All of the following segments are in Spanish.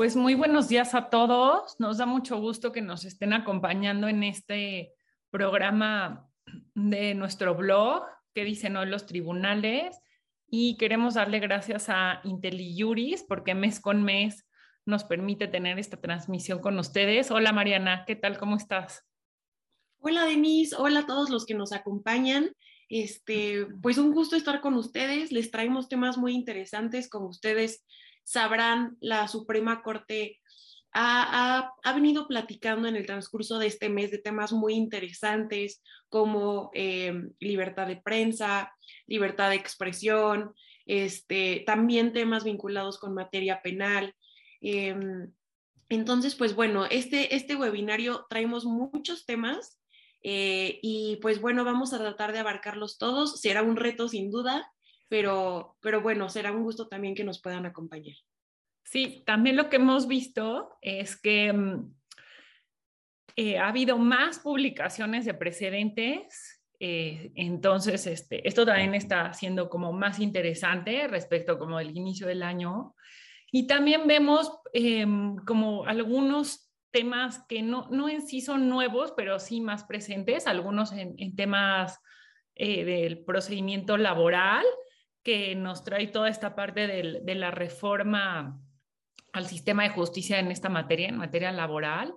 Pues muy buenos días a todos. Nos da mucho gusto que nos estén acompañando en este programa de nuestro blog que dicen hoy los tribunales y queremos darle gracias a IntelliJuris porque mes con mes nos permite tener esta transmisión con ustedes. Hola Mariana, ¿qué tal? ¿Cómo estás? Hola Denise, hola a todos los que nos acompañan. Este, pues un gusto estar con ustedes. Les traemos temas muy interesantes, como ustedes sabrán, la Suprema Corte ha, venido platicando en el transcurso de este mes de temas muy interesantes como eh, libertad de prensa, libertad de expresión, este, también temas vinculados con materia penal. Em, entonces, pues bueno, este, este webinario traemos muchos temas eh, y pues bueno, vamos a tratar de abarcarlos todos. Será un reto sin duda, pero, pero bueno, será un gusto también que nos puedan acompañar. Sí, también lo que hemos visto es que mm, eh, ha habido más publicaciones de precedentes, eh, entonces este, esto también está siendo como más interesante respecto como el inicio del año. Y también vemos em, como algunos temas que no, no en sí son nuevos, pero sí más presentes, algunos en, temas eh, del procedimiento laboral, que nos trae toda esta parte de la reforma al sistema de justicia en esta materia, en materia laboral.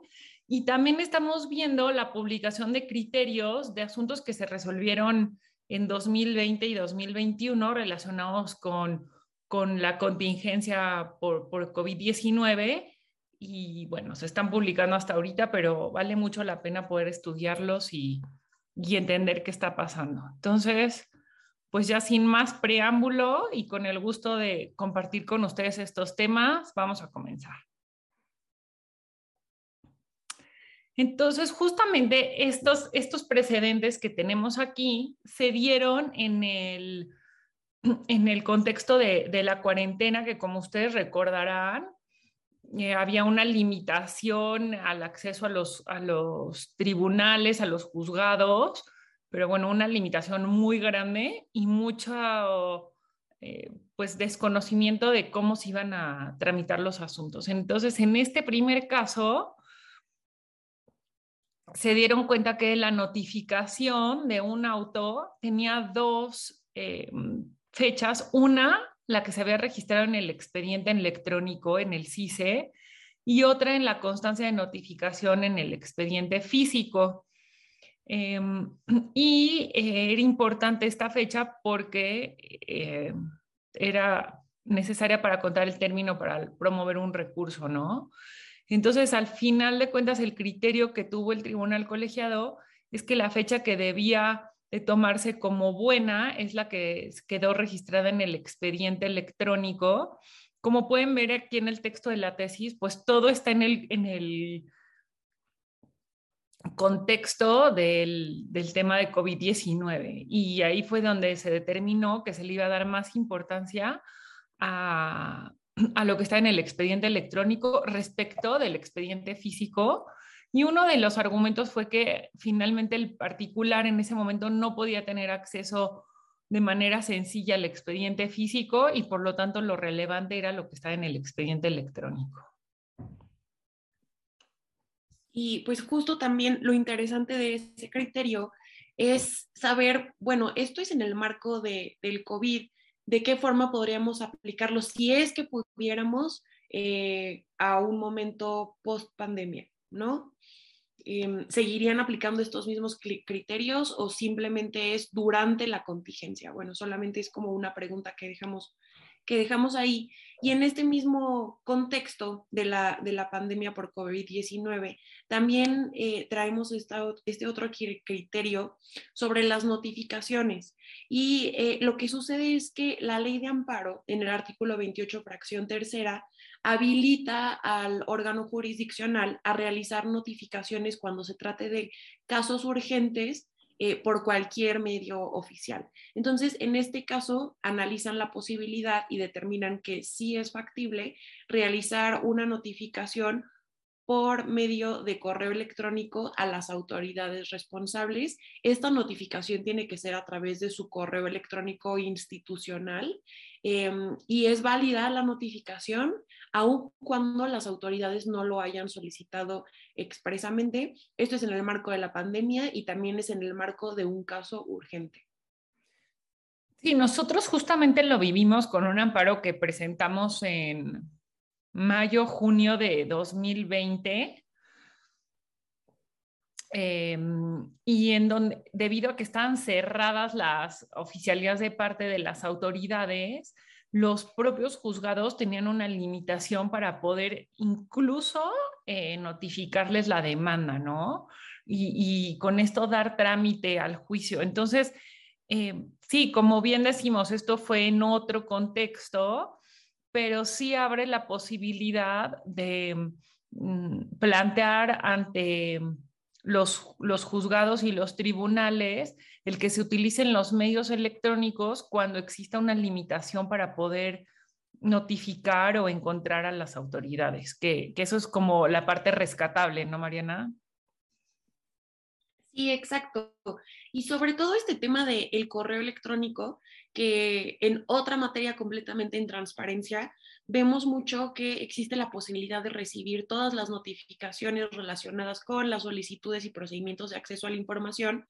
Y también estamos viendo la publicación de criterios de asuntos que se resolvieron en 2020 y 2021 relacionados con, con la contingencia por, por COVID-19. Y bueno, se están publicando hasta ahorita, pero vale mucho la pena poder estudiarlos y, y entender qué está pasando. Entonces, pues ya sin más preámbulo y con el gusto de compartir con ustedes estos temas, vamos a comenzar. Entonces, justamente estos, estos precedentes que tenemos aquí se dieron en el, en el contexto de, la cuarentena, que como ustedes recordarán, eh, había una limitación al acceso a los, a los tribunales, a los juzgados, pero bueno, una limitación muy grande y mucho eh, pues desconocimiento de cómo se iban a tramitar los asuntos. Entonces, en este primer caso, se dieron cuenta que la notificación de un auto tenía dos eh, fechas. Una, la que se había registrado en el expediente electrónico, en el CICE, y otra en la constancia de notificación en el expediente físico. Em, y eh, era importante esta fecha porque eh, era necesaria para contar el término para promover un recurso, ¿no? Entonces, al final de cuentas, el criterio que tuvo el tribunal colegiado es que la fecha que debía de tomarse como buena es la que quedó registrada en el expediente electrónico. Como pueden ver aquí en el texto de la tesis, pues todo está en el, en el contexto del, tema de COVID-19 y ahí fue donde se determinó que se le iba a dar más importancia a, a, lo que está en el expediente electrónico respecto del expediente físico. Y uno de los argumentos fue que finalmente el particular en ese momento no podía tener acceso de manera sencilla al expediente físico y por lo tanto lo relevante era lo que está en el expediente electrónico. Y pues justo también lo interesante de ese criterio es saber, bueno, esto es en el marco de, del COVID, de qué forma podríamos aplicarlo si es que pudiéramos eh, a un momento post pandemia, ¿no? Em, ¿Seguirían aplicando estos mismos criterios o simplemente es durante la contingencia? Bueno, solamente es como una pregunta que dejamos que dejamos ahí. Y en este mismo contexto de la, de la pandemia por COVID-19, también eh, traemos este otro criterio sobre las notificaciones. Y eh, lo que sucede es que la ley de amparo, en el artículo 28, fracción tercera, habilita al órgano jurisdiccional a realizar notificaciones cuando se trate de casos urgentes eh, por cualquier medio oficial. Entonces, en este caso, analizan la posibilidad y determinan que sí es factible realizar una notificación por medio de correo electrónico a las autoridades responsables. Esta notificación tiene que ser a través de su correo electrónico institucional em, y es válida la notificación aun cuando las autoridades no lo hayan solicitado expresamente. Esto es en el marco de la pandemia y también es en el marco de un caso urgente. Sí, nosotros justamente lo vivimos con un amparo que presentamos en mayo, junio de 2020. Em, y en donde, debido a que estaban cerradas las oficialías de parte de las autoridades, los propios juzgados tenían una limitación para poder incluso eh, notificarles la demanda, ¿no? Y, con esto dar trámite al juicio. Entonces, eh, sí, como bien decimos, esto fue en otro contexto, pero sí abre la posibilidad de mm, plantear ante los, los juzgados y los tribunales el que se utilicen los medios electrónicos cuando exista una limitación para poder notificar o encontrar a las autoridades, que, que eso es como la parte rescatable, ¿no, Mariana? Sí, exacto. Y sobre todo este tema del el correo electrónico, que en otra materia completamente en transparencia, vemos mucho que existe la posibilidad de recibir todas las notificaciones relacionadas con las solicitudes y procedimientos de acceso a la información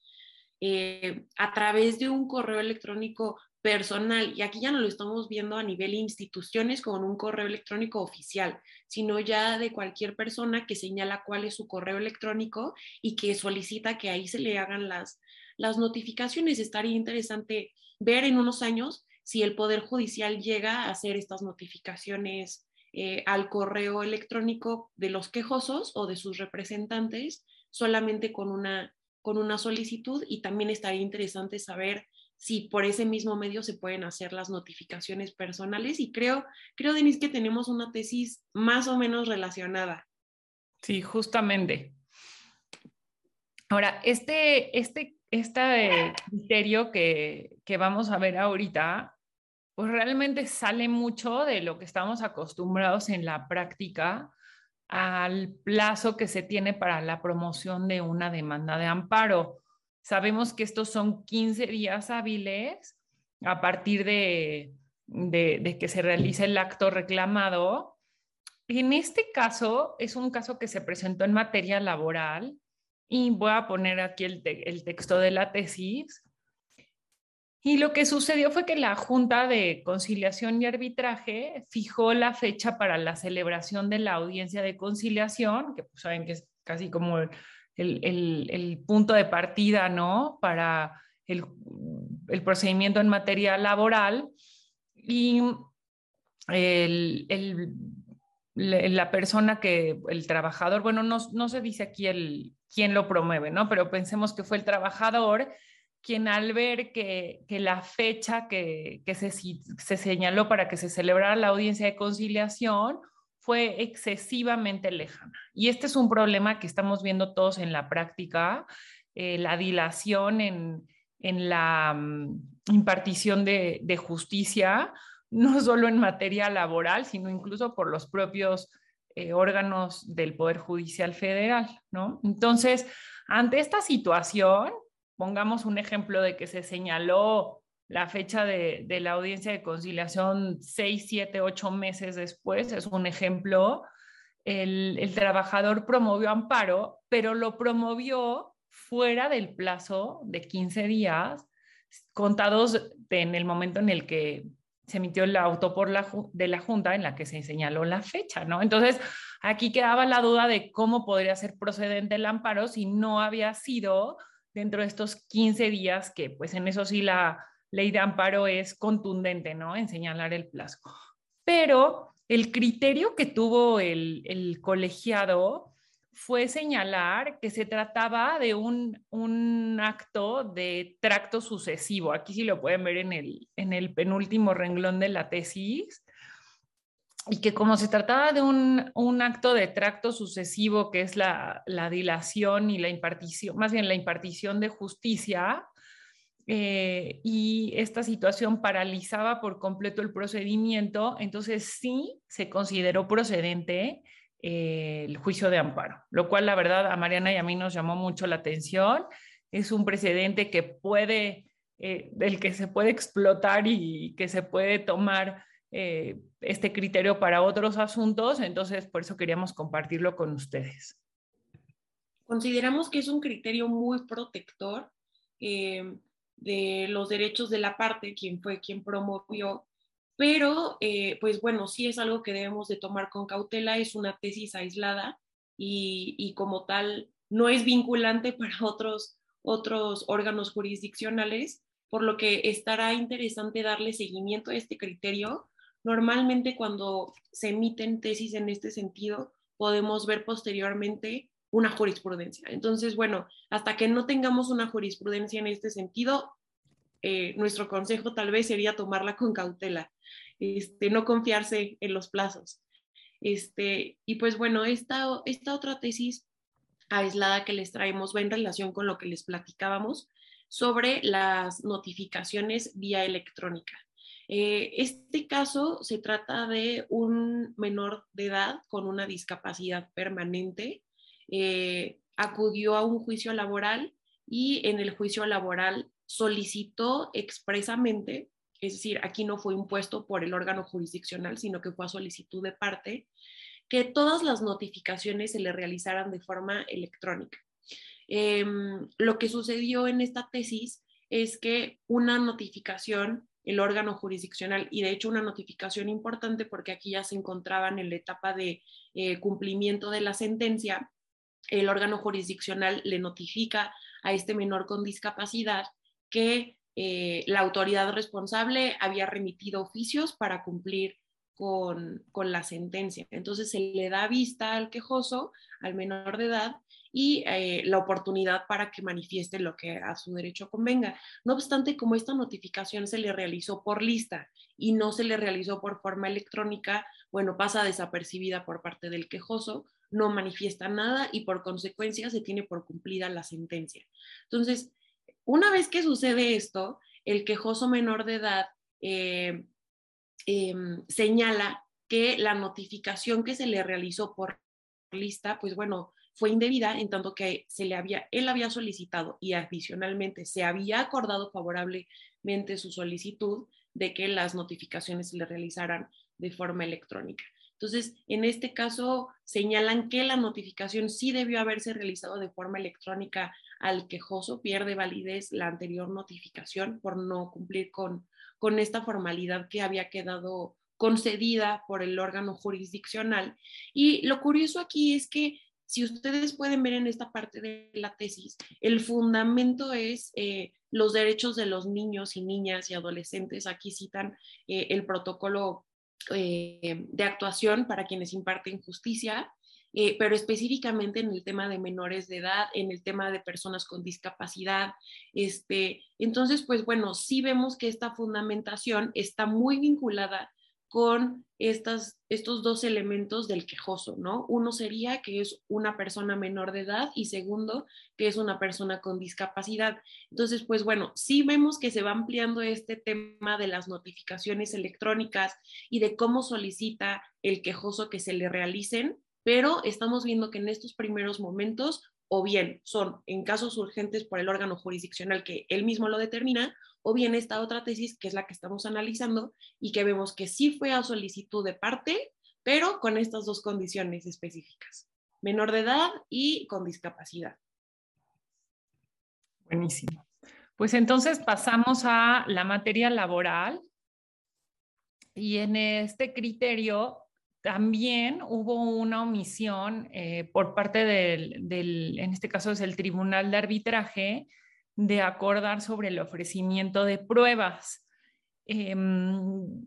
eh, a través de un correo electrónico personal. Y aquí ya no lo estamos viendo a nivel instituciones con un correo electrónico oficial, sino ya de cualquier persona que señala cuál es su correo electrónico y que solicita que ahí se le hagan las, las notificaciones. Estaría interesante ver en unos años si el Poder Judicial llega a hacer estas notificaciones eh, al correo electrónico de los quejosos o de sus representantes solamente con una, con una solicitud y también estaría interesante saber si por ese mismo medio se pueden hacer las notificaciones personales y creo, creo, Denise, que tenemos una tesis más o menos relacionada. Sí, justamente. Ahora, este, este, este criterio que, vamos a ver ahorita, pues realmente sale mucho de lo que estamos acostumbrados en la práctica al plazo que se tiene para la promoción de una demanda de amparo. Sabemos que estos son 15 días hábiles a partir de, que se realice el acto reclamado. En este caso, es un caso que se presentó en materia laboral y voy a poner aquí el, el texto de la tesis. Y lo que sucedió fue que la Junta de Conciliación y Arbitraje fijó la fecha para la celebración de la audiencia de conciliación, que pues saben que es casi como el, punto de partida, ¿no? Para el, procedimiento en materia laboral y la persona que, el trabajador, bueno, no, se dice aquí el, quién lo promueve, ¿no? Pero pensemos que fue el trabajador quien al ver que, la fecha que, se, se, señaló para que se celebrara la audiencia de conciliación fue excesivamente lejana. Y este es un problema que estamos viendo todos en la práctica, eh, la dilación en, la mm, impartición de, justicia, no solo en materia laboral, sino incluso por los propios eh, órganos del Poder Judicial Federal, ¿no? Entonces, ante esta situación, pongamos un ejemplo de que se señaló la fecha de, la audiencia de conciliación seis, siete, ocho meses después, es un ejemplo. El, trabajador promovió amparo, pero lo promovió fuera del plazo de 15 días, contados en el momento en el que se emitió el auto por la, de la Junta en la que se señaló la fecha, ¿no? Entonces, aquí quedaba la duda de cómo podría ser procedente el amparo si no había sido dentro de estos 15 días, que pues en eso sí la, ley de amparo es contundente, ¿no? En señalar el plazo. Pero el criterio que tuvo el, colegiado fue señalar que se trataba de un, un, acto de tracto sucesivo. Aquí sí lo pueden ver en el, en el penúltimo renglón de la tesis. Y que como se trataba de un, un acto de tracto sucesivo, que es la, la, dilación y la impartición, más bien la impartición de justicia, eh, y esta situación paralizaba por completo el procedimiento, entonces sí se consideró procedente eh, el juicio de amparo, lo cual la verdad a Mariana y a mí nos llamó mucho la atención. Es un precedente que puede, eh, del que se puede explotar y que se puede tomar eh, este criterio para otros asuntos, entonces por eso queríamos compartirlo con ustedes. Consideramos que es un criterio muy protector de los derechos de la parte, quien fue quien promovió, pero eh, pues bueno, sí es algo que debemos de tomar con cautela, es una tesis aislada y, y como tal no es vinculante para otros, otros órganos jurisdiccionales, por lo que estará interesante darle seguimiento a este criterio Normalmente cuando se emiten tesis en este sentido, podemos ver posteriormente una jurisprudencia. Entonces, bueno, hasta que no tengamos una jurisprudencia en este sentido, eh, nuestro consejo tal vez sería tomarla con cautela, este, no confiarse en los plazos. Este, y pues bueno, esta, esta otra tesis aislada que les traemos va en relación con lo que les platicábamos sobre las notificaciones vía electrónica. Eh, este caso se trata de un menor de edad con una discapacidad permanente. Eh, acudió a un juicio laboral y en el juicio laboral solicitó expresamente, es decir, aquí no fue impuesto por el órgano jurisdiccional, sino que fue a solicitud de parte, que todas las notificaciones se le realizaran de forma electrónica. Em, lo que sucedió en esta tesis es que una notificación el órgano jurisdiccional y de hecho una notificación importante porque aquí ya se encontraban en la etapa de eh, cumplimiento de la sentencia, el órgano jurisdiccional le notifica a este menor con discapacidad que eh, la autoridad responsable había remitido oficios para cumplir con, con, la sentencia. Entonces se le da vista al quejoso, al menor de edad, y eh, la oportunidad para que manifieste lo que a su derecho convenga. No obstante, como esta notificación se le realizó por lista y no se le realizó por forma electrónica, bueno, pasa desapercibida por parte del quejoso, no manifiesta nada y por consecuencia se tiene por cumplida la sentencia. Entonces, una vez que sucede esto, el quejoso menor de edad eh, em, señala que la notificación que se le realizó por lista, pues bueno, fue indebida en tanto que se le había, él había solicitado y adicionalmente se había acordado favorablemente su solicitud de que las notificaciones se le realizaran de forma electrónica. Entonces, en este caso, señalan que la notificación sí debió haberse realizado de forma electrónica al quejoso, pierde validez la anterior notificación por no cumplir con, con esta formalidad que había quedado concedida por el órgano jurisdiccional. Y lo curioso aquí es que si ustedes pueden ver en esta parte de la tesis, el fundamento es eh, los derechos de los niños y niñas y adolescentes. Aquí citan eh, el protocolo eh, de actuación para quienes imparten justicia, pero específicamente en el tema de menores de edad, en el tema de personas con discapacidad. Este, entonces, pues bueno, sí vemos que esta fundamentación está muy vinculada con estos dos elementos del quejoso, ¿no? Uno sería que es una persona menor de edad y segundo, que es una persona con discapacidad. Entonces, pues bueno, sí vemos que se va ampliando este tema de las notificaciones electrónicas y de cómo solicita el quejoso que se le realicen, pero estamos viendo que en estos primeros momentos o bien son en casos urgentes por el órgano jurisdiccional que él mismo lo determina, o bien esta otra tesis que es la que estamos analizando y que vemos que sí fue a solicitud de parte, pero con estas dos condiciones específicas, menor de edad y con discapacidad. Buenísimo. Pues entonces pasamos a la materia laboral y en este criterio también hubo una omisión eh, por parte del, en este caso es el Tribunal de Arbitraje, de acordar sobre el ofrecimiento de pruebas. Em,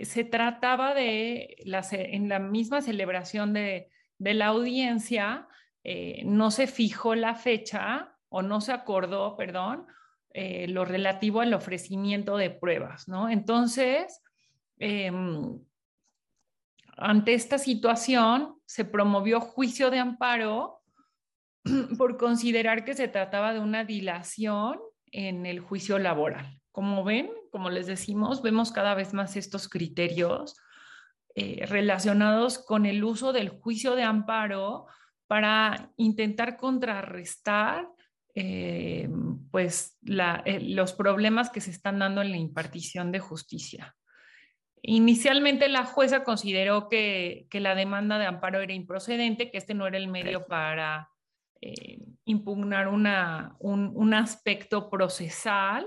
se trataba de, en la misma celebración de, la audiencia, eh, no se fijó la fecha o no se acordó, perdón, eh, lo relativo al ofrecimiento de pruebas, ¿no? Entonces, em, ante esta situación, se promovió juicio de amparo por considerar que se trataba de una dilación en el juicio laboral. Como ven, como les decimos, vemos cada vez más estos criterios eh, relacionados con el uso del juicio de amparo para intentar contrarrestar eh, pues los problemas que se están dando en la impartición de justicia. Inicialmente la jueza consideró que, la demanda de amparo era improcedente, que este no era el medio para eh, impugnar un, aspecto procesal,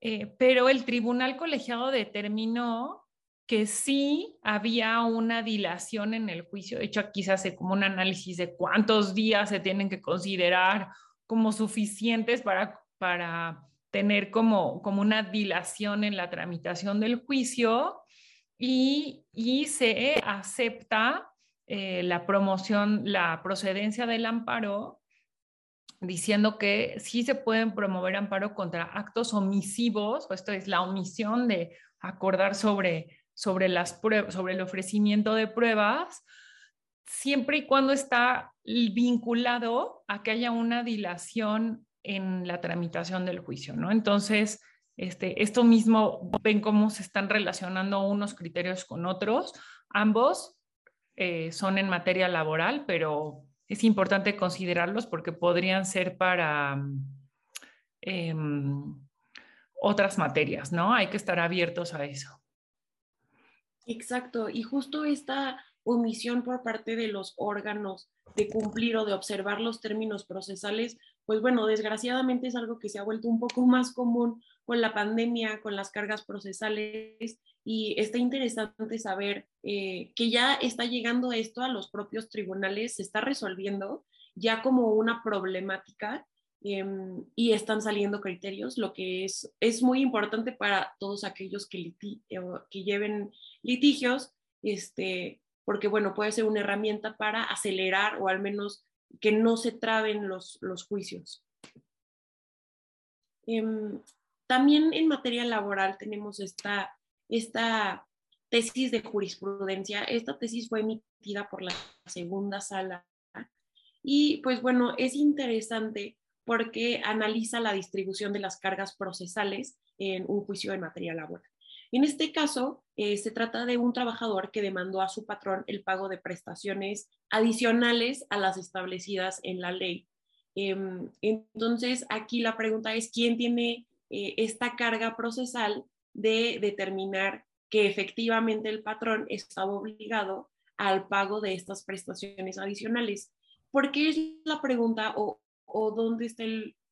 eh, pero el tribunal colegiado determinó que sí había una dilación en el juicio. De hecho, aquí se hace como un análisis de cuántos días se tienen que considerar como suficientes para, para tener como, como una dilación en la tramitación del juicio y, se acepta eh, la promoción, la procedencia del amparo, diciendo que sí se pueden promover amparo contra actos omisivos, esto es la omisión de acordar sobre, sobre, las sobre el ofrecimiento de pruebas, siempre y cuando está vinculado a que haya una dilación en la tramitación del juicio, ¿no? Entonces, este, esto mismo, ven cómo se están relacionando unos criterios con otros. Ambos eh, son en materia laboral, pero es importante considerarlos porque podrían ser para em, otras materias, ¿no? Hay que estar abiertos a eso. Exacto, y justo esta omisión por parte de los órganos de cumplir o de observar los términos procesales pues bueno, desgraciadamente es algo que se ha vuelto un poco más común con la pandemia, con las cargas procesales y está interesante saber eh, que ya está llegando esto a los propios tribunales, se está resolviendo ya como una problemática em, y están saliendo criterios, lo que es, es muy importante para todos aquellos que, eh, que lleven litigios, este, porque bueno, puede ser una herramienta para acelerar o al menos que no se traben los, los juicios. Em, también en materia laboral tenemos esta, esta tesis de jurisprudencia. Esta tesis fue emitida por la segunda sala y pues bueno, es interesante porque analiza la distribución de las cargas procesales en un juicio en materia laboral. En este caso, eh, se trata de un trabajador que demandó a su patrón el pago de prestaciones adicionales a las establecidas en la ley. Em, entonces, aquí la pregunta es, ¿quién tiene eh, esta carga procesal de determinar que efectivamente el patrón estaba obligado al pago de estas prestaciones adicionales? ¿Por qué es la pregunta o, dónde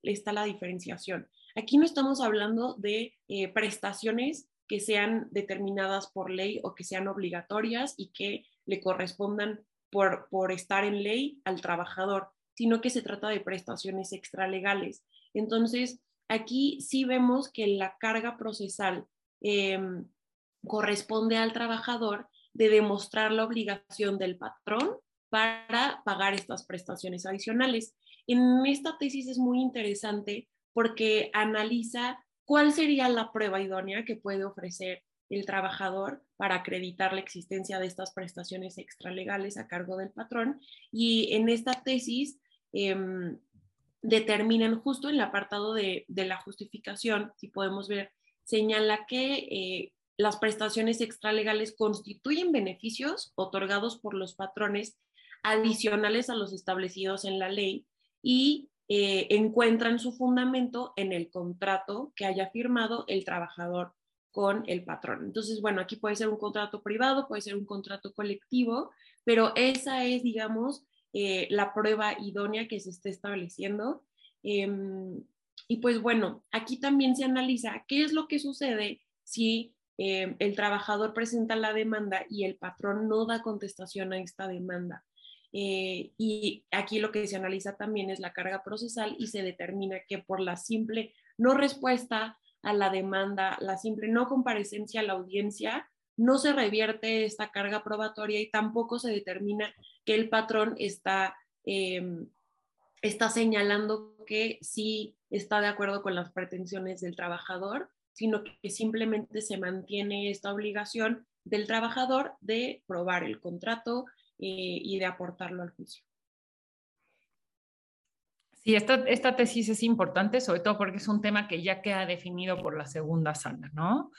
está, la diferenciación? Aquí no estamos hablando de eh, prestaciones que sean determinadas por ley o que sean obligatorias y que le correspondan por, por estar en ley al trabajador, sino que se trata de prestaciones extralegales. Entonces, aquí sí vemos que la carga procesal em, corresponde al trabajador de demostrar la obligación del patrón para pagar estas prestaciones adicionales. En esta tesis es muy interesante porque analiza ¿Cuál sería la prueba idónea que puede ofrecer el trabajador para acreditar la existencia de estas prestaciones extralegales a cargo del patrón? Y en esta tesis em, determinan justo en el apartado de, la justificación, si podemos ver, señala que eh, las prestaciones extralegales constituyen beneficios otorgados por los patrones adicionales a los establecidos en la ley y eh, encuentran su fundamento en el contrato que haya firmado el trabajador con el patrón. Entonces, bueno, aquí puede ser un contrato privado, puede ser un contrato colectivo, pero esa es, digamos, eh, la prueba idónea que se está estableciendo. Em, y pues bueno, aquí también se analiza qué es lo que sucede si em, el trabajador presenta la demanda y el patrón no da contestación a esta demanda. Eh, y aquí lo que se analiza también es la carga procesal y se determina que por la simple no respuesta a la demanda, la simple no comparecencia a la audiencia, no se revierte esta carga probatoria y tampoco se determina que el patrón está, em, está señalando que sí está de acuerdo con las pretensiones del trabajador, sino que simplemente se mantiene esta obligación del trabajador de probar el contrato, y de aportarlo al juicio. Sí, esta, esta tesis es importante, sobre todo porque es un tema que ya queda definido por la segunda sala, ¿no?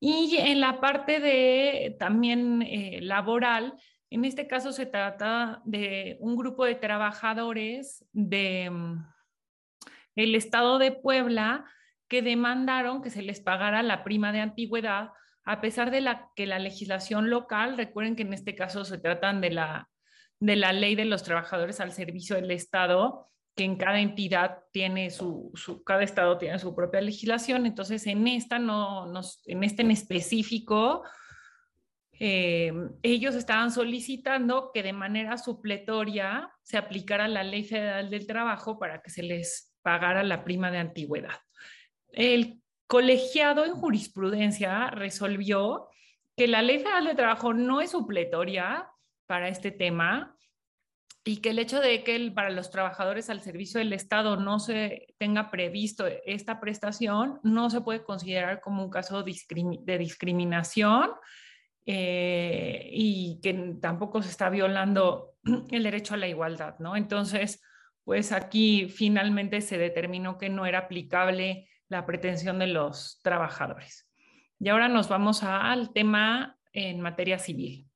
Y en la parte de también eh, laboral, en este caso se trata de un grupo de trabajadores de mm, el estado de Puebla que demandaron que se les pagara la prima de antigüedad a pesar de la, que la legislación local, recuerden que en este caso se tratan de la, de la ley de los trabajadores al servicio del Estado, que en cada entidad tiene su, cada estado tiene su propia legislación, entonces en esta no, en este en específico, eh, ellos estaban solicitando que de manera supletoria se aplicara la ley federal del trabajo para que se les pagara la prima de antigüedad. El colegiado en jurisprudencia resolvió que la ley federal del trabajo no es supletoria para este tema, y que el hecho de que para los trabajadores al servicio del Estado no se tenga previsto esta prestación no se puede considerar como un caso de discriminación eh, y que tampoco se está violando el derecho a la igualdad, ¿no? Entonces, pues aquí finalmente se determinó que no era aplicable la pretensión de los trabajadores. Y ahora nos vamos al tema en materia civil.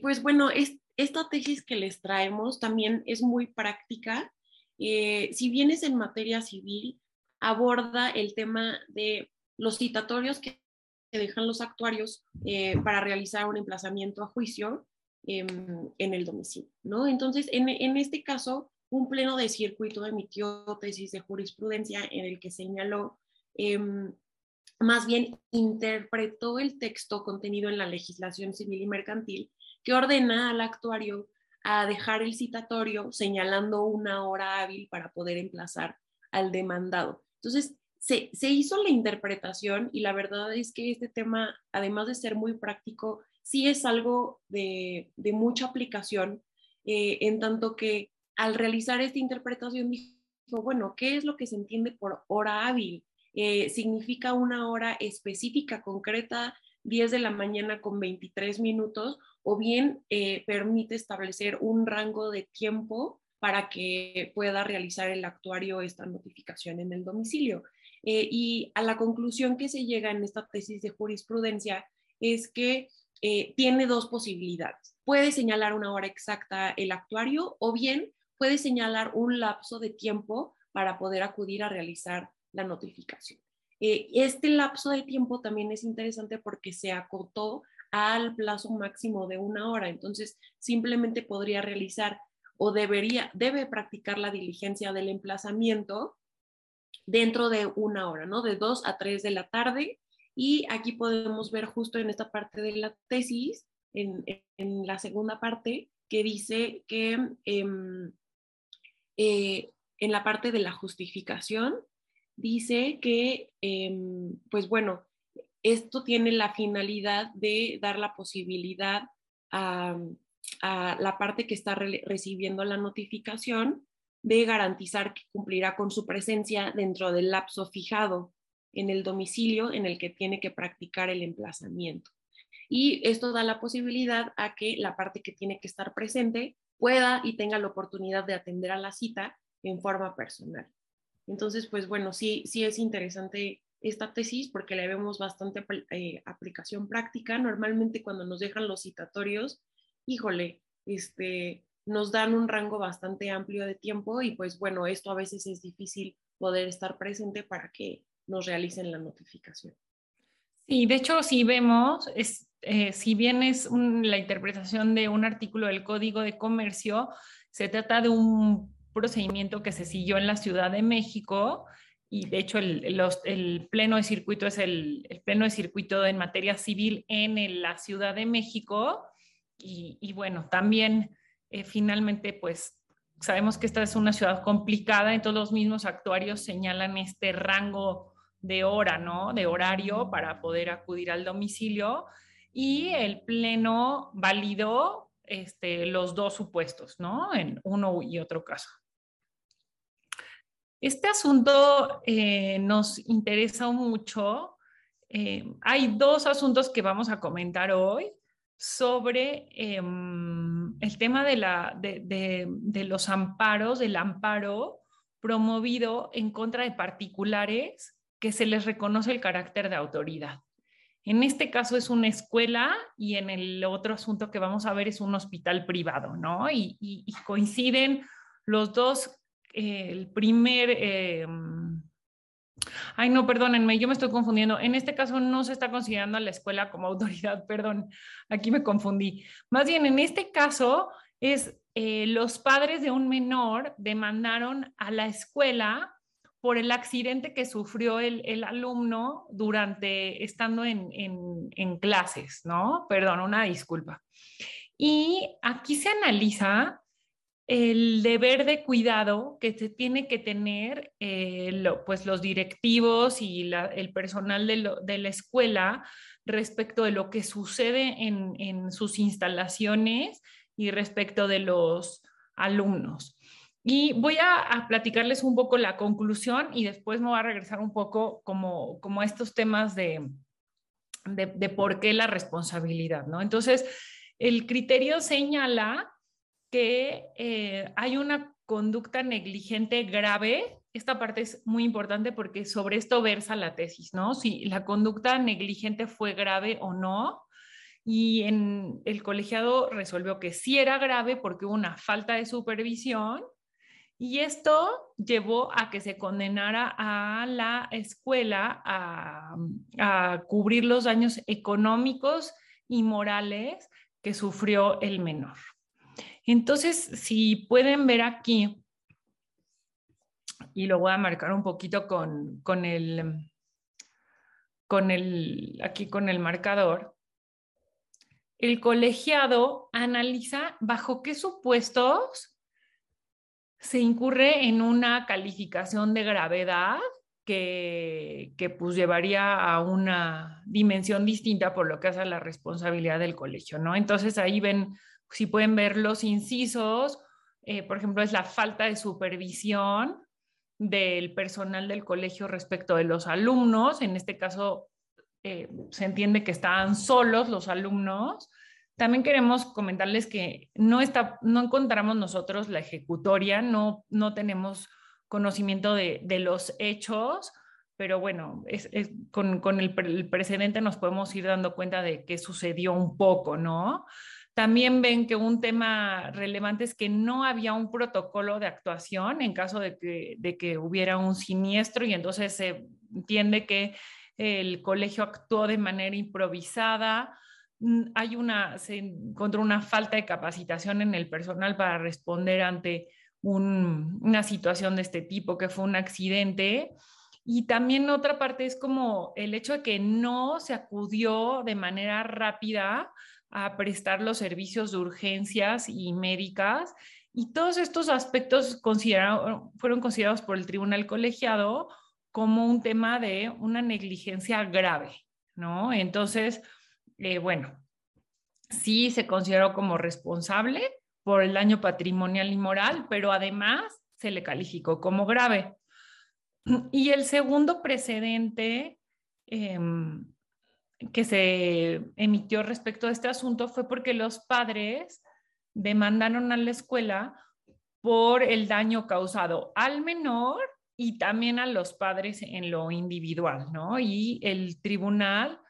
Pues bueno, es, esta tesis que les traemos también es muy práctica. Eh, si bien es en materia civil, aborda el tema de los citatorios que dejan los actuarios eh, para realizar un emplazamiento a juicio em, en el domicilio, ¿no? Entonces, en, en, este caso, un pleno de circuito emitió tesis de jurisprudencia en el que señaló, em, más bien interpretó el texto contenido en la legislación civil y mercantil que ordena al actuario a dejar el citatorio señalando una hora hábil para poder emplazar al demandado. Entonces, se, hizo la interpretación y la verdad es que este tema, además de ser muy práctico, sí es algo de, mucha aplicación, eh, en tanto que al realizar esta interpretación dijo, bueno, ¿qué es lo que se entiende por hora hábil? Eh, significa una hora específica, concreta, 10 de la mañana con 23 minutos, o bien eh, permite establecer un rango de tiempo para que pueda realizar el actuario esta notificación en el domicilio. Eh, y a la conclusión que se llega en esta tesis de jurisprudencia es que tiene dos posibilidades. Puede señalar una hora exacta el actuario o bien puede señalar un lapso de tiempo para poder acudir a realizar la notificación. este lapso de tiempo también es interesante porque se acotó al plazo máximo de una hora. Entonces, simplemente podría realizar o debería, debe practicar la diligencia del emplazamiento dentro de una hora, ¿no? De dos a tres de la tarde. Y aquí podemos ver justo en esta parte de la tesis, en, la segunda parte, que dice que em, eh, en la parte de la justificación, dice que, em, pues bueno, esto tiene la finalidad de dar la posibilidad a, la parte que está recibiendo la notificación de garantizar que cumplirá con su presencia dentro del lapso fijado en el domicilio en el que tiene que practicar el emplazamiento. Y esto da la posibilidad a que la parte que tiene que estar presente pueda y tenga la oportunidad de atender a la cita en forma personal. Entonces, pues bueno, sí, sí es interesante esta tesis porque le vemos bastante eh, aplicación práctica. Normalmente cuando nos dejan los citatorios, híjole, este, nos dan un rango bastante amplio de tiempo y pues bueno, esto a veces es difícil poder estar presente para que nos realicen la notificación. Sí, de hecho, si vemos, es, eh, si bien es la interpretación de un artículo del Código de Comercio, se trata de un procedimiento que se siguió en la Ciudad de México y de hecho el, pleno de circuito es el, pleno de circuito en materia civil en la Ciudad de México y, bueno, también eh, finalmente pues sabemos que esta es una ciudad complicada, entonces los mismos actuarios señalan este rango de hora, ¿no? De horario para poder acudir al domicilio y el pleno validó este, los dos supuestos, ¿no? En uno y otro caso. Este asunto eh, nos interesa mucho. Eh, hay dos asuntos que vamos a comentar hoy sobre em, el tema de, de, los amparos, del amparo promovido en contra de particulares que se les reconoce el carácter de autoridad. En este caso es una escuela y en el otro asunto que vamos a ver es un hospital privado, ¿no? Y, coinciden los dos, eh, el primer... Eh, ay, no, perdónenme, yo me estoy confundiendo. En este caso no se está considerando a la escuela como autoridad, perdón, aquí me confundí. Más bien, en este caso es eh, los padres de un menor demandaron a la escuela por el accidente que sufrió el, alumno durante estando en, clases, ¿no? Perdón, una disculpa. Y aquí se analiza el deber de cuidado que se tiene que tener eh, pues los directivos y el personal de, la escuela respecto de lo que sucede en sus instalaciones y respecto de los alumnos. Y voy a, platicarles un poco la conclusión y después me voy a regresar un poco como, como estos temas de, de, por qué la responsabilidad, ¿no? Entonces, el criterio señala que eh, hay una conducta negligente grave. Esta parte es muy importante porque sobre esto versa la tesis, ¿no? Si la conducta negligente fue grave o no. Y en el colegiado resolvió que sí era grave porque hubo una falta de supervisión y esto llevó a que se condenara a la escuela a, cubrir los daños económicos y morales que sufrió el menor. Entonces, si pueden ver aquí, y lo voy a marcar un poquito con, con el, con el, aquí con el marcador, el colegiado analiza bajo qué supuestos se incurre en una calificación de gravedad que, que, pues llevaría a una dimensión distinta por lo que hace a la responsabilidad del colegio, ¿no? Entonces ahí ven, si pueden ver los incisos, eh, por ejemplo, es la falta de supervisión del personal del colegio respecto de los alumnos, en este caso eh, se entiende que estaban solos los alumnos, también queremos comentarles que no, está, no encontramos nosotros la ejecutoria, no, no tenemos conocimiento de, los hechos, pero bueno, es, con, con el, el, precedente nos podemos ir dando cuenta de qué sucedió un poco, ¿no? También ven que un tema relevante es que no había un protocolo de actuación en caso de que, de que hubiera un siniestro y entonces se entiende que el colegio actuó de manera improvisada, hay una, se encontró una falta de capacitación en el personal para responder ante una situación de este tipo, que fue un accidente. Y también otra parte es como el hecho de que no se acudió de manera rápida a prestar los servicios de urgencias y médicas. Y todos estos aspectos fueron considerados por el tribunal colegiado como un tema de una negligencia grave, ¿no? Entonces, eh, bueno, sí se consideró como responsable por el daño patrimonial y moral, pero además se le calificó como grave. Y el segundo precedente em, que se emitió respecto a este asunto fue porque los padres demandaron a la escuela por el daño causado al menor y también a los padres en lo individual, ¿no? Y el tribunal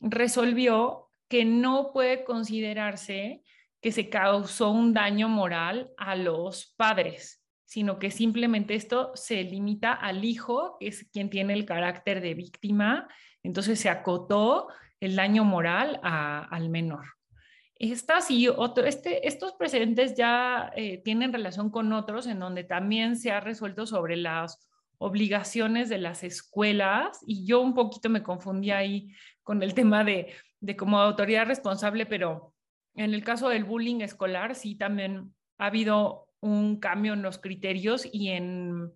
resolvió que no puede considerarse que se causó un daño moral a los padres, sino que simplemente esto se limita al hijo, que es quien tiene el carácter de víctima, entonces se acotó el daño moral al menor. Estas y otro, este, estos precedentes ya eh, tienen relación con otros en donde también se ha resuelto sobre las obligaciones de las escuelas y yo un poquito me confundí ahí con el tema de, de como autoridad responsable, pero en el caso del bullying escolar sí también ha habido un cambio en los criterios y en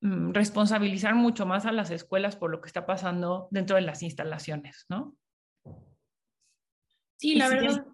mm, responsabilizar mucho más a las escuelas por lo que está pasando dentro de las instalaciones, ¿no? Sí, la verdad,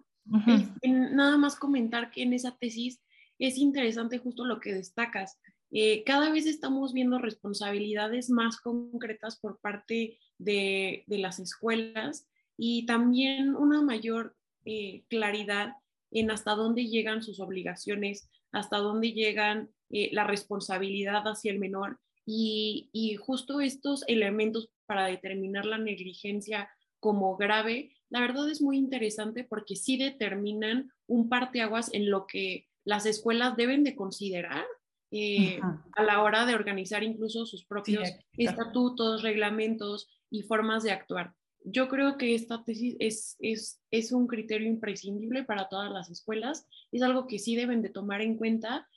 nada más comentar que en esa tesis es interesante justo lo que destacas, eh, cada vez estamos viendo responsabilidades más concretas por parte de, las escuelas y también una mayor eh, claridad en hasta dónde llegan sus obligaciones, hasta dónde llegan eh, la responsabilidad hacia el menor y, justo estos elementos para determinar la negligencia como grave, la verdad es muy interesante porque sí determinan un parteaguas en lo que las escuelas deben de considerar eh, a la hora de organizar incluso sus propios estatutos, reglamentos y formas de actuar. Yo creo que esta tesis es, es, es, un criterio imprescindible para todas las escuelas, es algo que sí deben de tomar en cuenta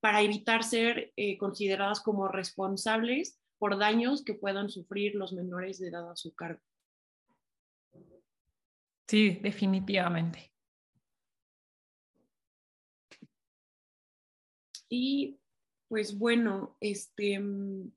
para evitar ser eh, consideradas como responsables por daños que puedan sufrir los menores de edad a su cargo. Sí, definitivamente. Y pues bueno, este, mm,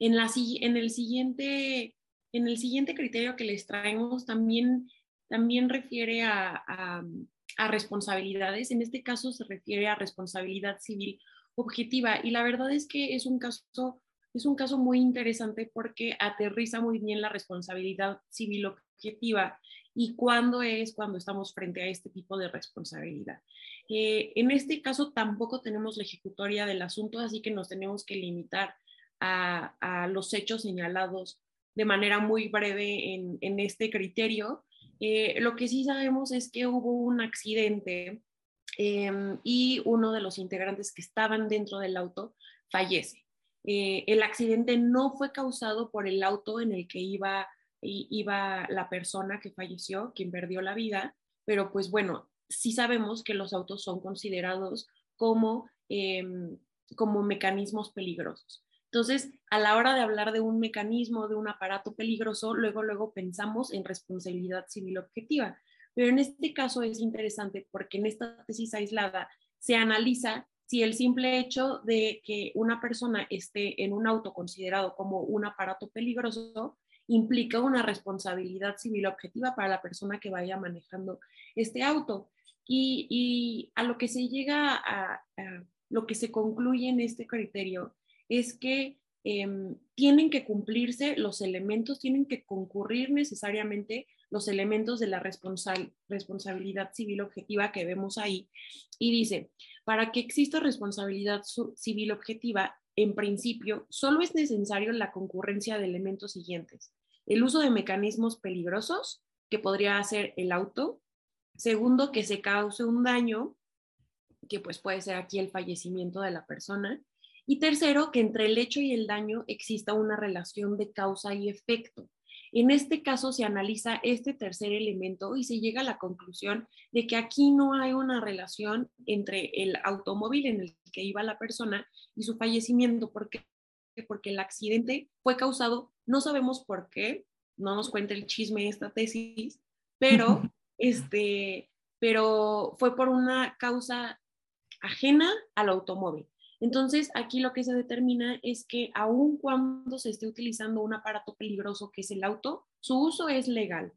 en, la, en, el siguiente, en el siguiente criterio que les traemos también, también refiere a, a responsabilidades. En este caso se refiere a responsabilidad civil objetiva y la verdad es que es un caso es un caso muy interesante porque aterriza muy bien la responsabilidad civil objetiva y cuándo es cuando estamos frente a este tipo de responsabilidad. Eh, en este caso tampoco tenemos la ejecutoria del asunto, así que nos tenemos que limitar a, los hechos señalados de manera muy breve en, este criterio. Eh, lo que sí sabemos es que hubo un accidente em, y uno de los integrantes que estaban dentro del auto fallece. Eh, el accidente no fue causado por el auto en el que iba, iba la persona que falleció, quien perdió la vida, pero pues bueno, sí sabemos que los autos son considerados como, em, como mecanismos peligrosos. Entonces, a la hora de hablar de un mecanismo, de un aparato peligroso, luego, luego pensamos en responsabilidad civil objetiva. Pero en este caso es interesante porque en esta tesis aislada se analiza si el simple hecho de que una persona esté en un auto considerado como un aparato peligroso implica una responsabilidad civil objetiva para la persona que vaya manejando este auto. Y, a lo que se llega a, lo que se concluye en este criterio es que em, tienen que cumplirse los elementos, tienen que concurrir necesariamente los elementos de la responsabilidad civil objetiva que vemos ahí. Y dice, para que exista responsabilidad civil objetiva, en principio, solo es necesario la concurrencia de elementos siguientes. El uso de mecanismos peligrosos, que podría ser el auto. Segundo, que se cause un daño, que pues puede ser aquí el fallecimiento de la persona. Y tercero, que entre el hecho y el daño exista una relación de causa y efecto. En este caso se analiza este tercer elemento y se llega a la conclusión de que aquí no hay una relación entre el automóvil en el que iba la persona y su fallecimiento. ¿Por qué? Porque el accidente fue causado, no sabemos por qué, no nos cuenta el chisme esta tesis, pero, este, pero fue por una causa ajena al automóvil. Entonces, aquí lo que se determina es que aun cuando se esté utilizando un aparato peligroso que es el auto, su uso es legal.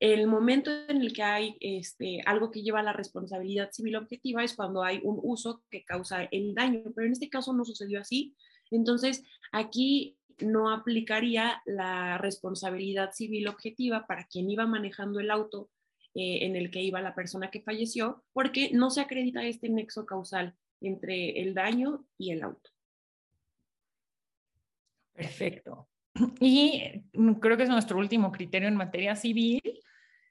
El momento en el que hay este, algo que lleva a la responsabilidad civil objetiva es cuando hay un uso que causa el daño, pero en este caso no sucedió así. Entonces, aquí no aplicaría la responsabilidad civil objetiva para quien iba manejando el auto eh, en el que iba la persona que falleció, porque no se acredita este nexo causal entre el daño y el auto. Perfecto. Y mm, creo que es nuestro último criterio en materia civil.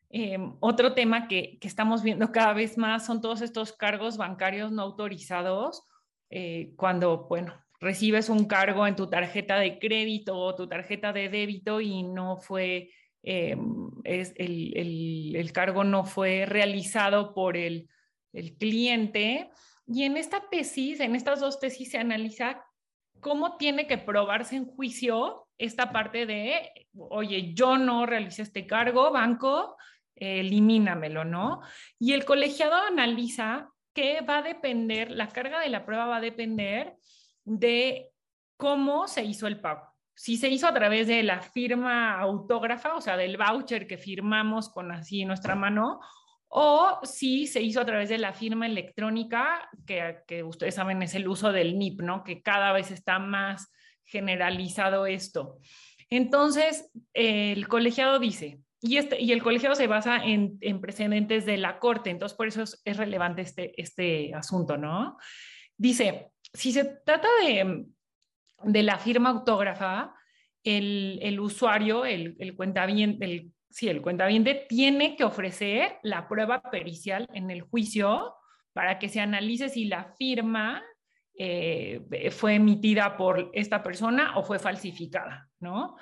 Eh, otro tema que, estamos viendo cada vez más son todos estos cargos bancarios no autorizados. Eh, cuando, bueno, recibes un cargo en tu tarjeta de crédito o tu tarjeta de débito y no fue, eh, es el, el, cargo no fue realizado por el, el cliente, y en esta tesis, en estas dos tesis, se analiza cómo tiene que probarse en juicio esta parte de, oye, yo no realicé este cargo, banco, elimínamelo, ¿no? Y el colegiado analiza que va a depender, la carga de la prueba va a depender de cómo se hizo el pago. Si se hizo a través de la firma autógrafa, o sea, del voucher que firmamos con así nuestra mano, o si se hizo a través de la firma electrónica, que, ustedes saben es el uso del NIP, ¿no? Que cada vez está más generalizado esto. Entonces, el colegiado dice, y, este, el colegiado se basa en, precedentes de la corte, entonces por eso es, relevante este, este asunto, ¿no? Dice, si se trata de, la firma autógrafa, el, usuario, el, el el, sí, el cuentaviente tiene que ofrecer la prueba pericial en el juicio para que se analice si la firma eh, fue emitida por esta persona o fue falsificada, ¿no?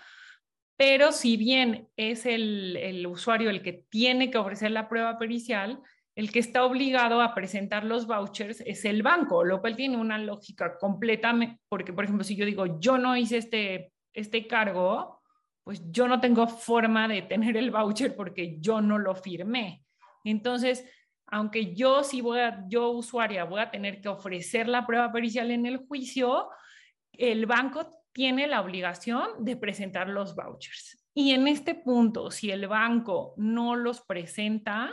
Pero si bien es el, el, usuario el que tiene que ofrecer la prueba pericial, el que está obligado a presentar los vouchers es el banco, lo cual tiene una lógica completamente, porque por ejemplo, si yo digo, yo no hice este, este cargo, pues yo no tengo forma de tener el voucher porque yo no lo firmé. Entonces, aunque yo sí voy a, yo usuaria voy a tener que ofrecer la prueba pericial en el juicio, el banco tiene la obligación de presentar los vouchers. Y en este punto, si el banco no los presenta,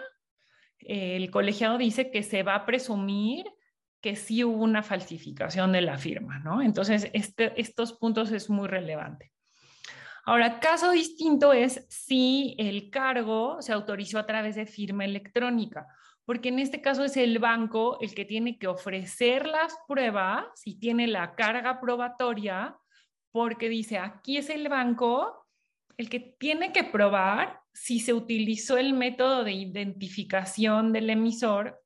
el colegiado dice que se va a presumir que sí hubo una falsificación de la firma, ¿no? Entonces, este, estos puntos es muy relevante. Ahora, caso distinto es si el cargo se autorizó a través de firma electrónica porque en este caso es el banco el que tiene que ofrecer las pruebas y tiene la carga probatoria, porque dice, aquí es el banco el que tiene que probar si se utilizó el método de identificación del emisor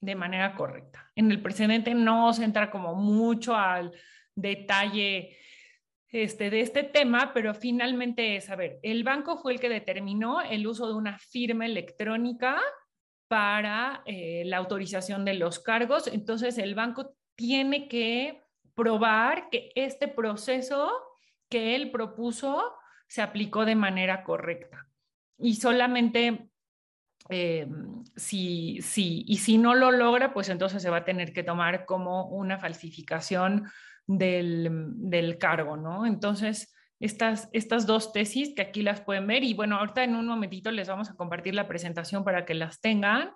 de manera correcta. En el precedente no se entra como mucho al detalle este, de este tema, pero finalmente es, a ver, el banco fue el que determinó el uso de una firma electrónica para eh, la autorización de los cargos. Entonces, el banco tiene que probar que este proceso que él propuso se aplicó de manera correcta. Y solamente eh, si, si, y si no lo logra, pues entonces se va a tener que tomar como una falsificación del, del cargo, ¿no? Entonces, estas, estas dos tesis que aquí las pueden ver y bueno, ahorita en un momentito les vamos a compartir la presentación para que las tengan.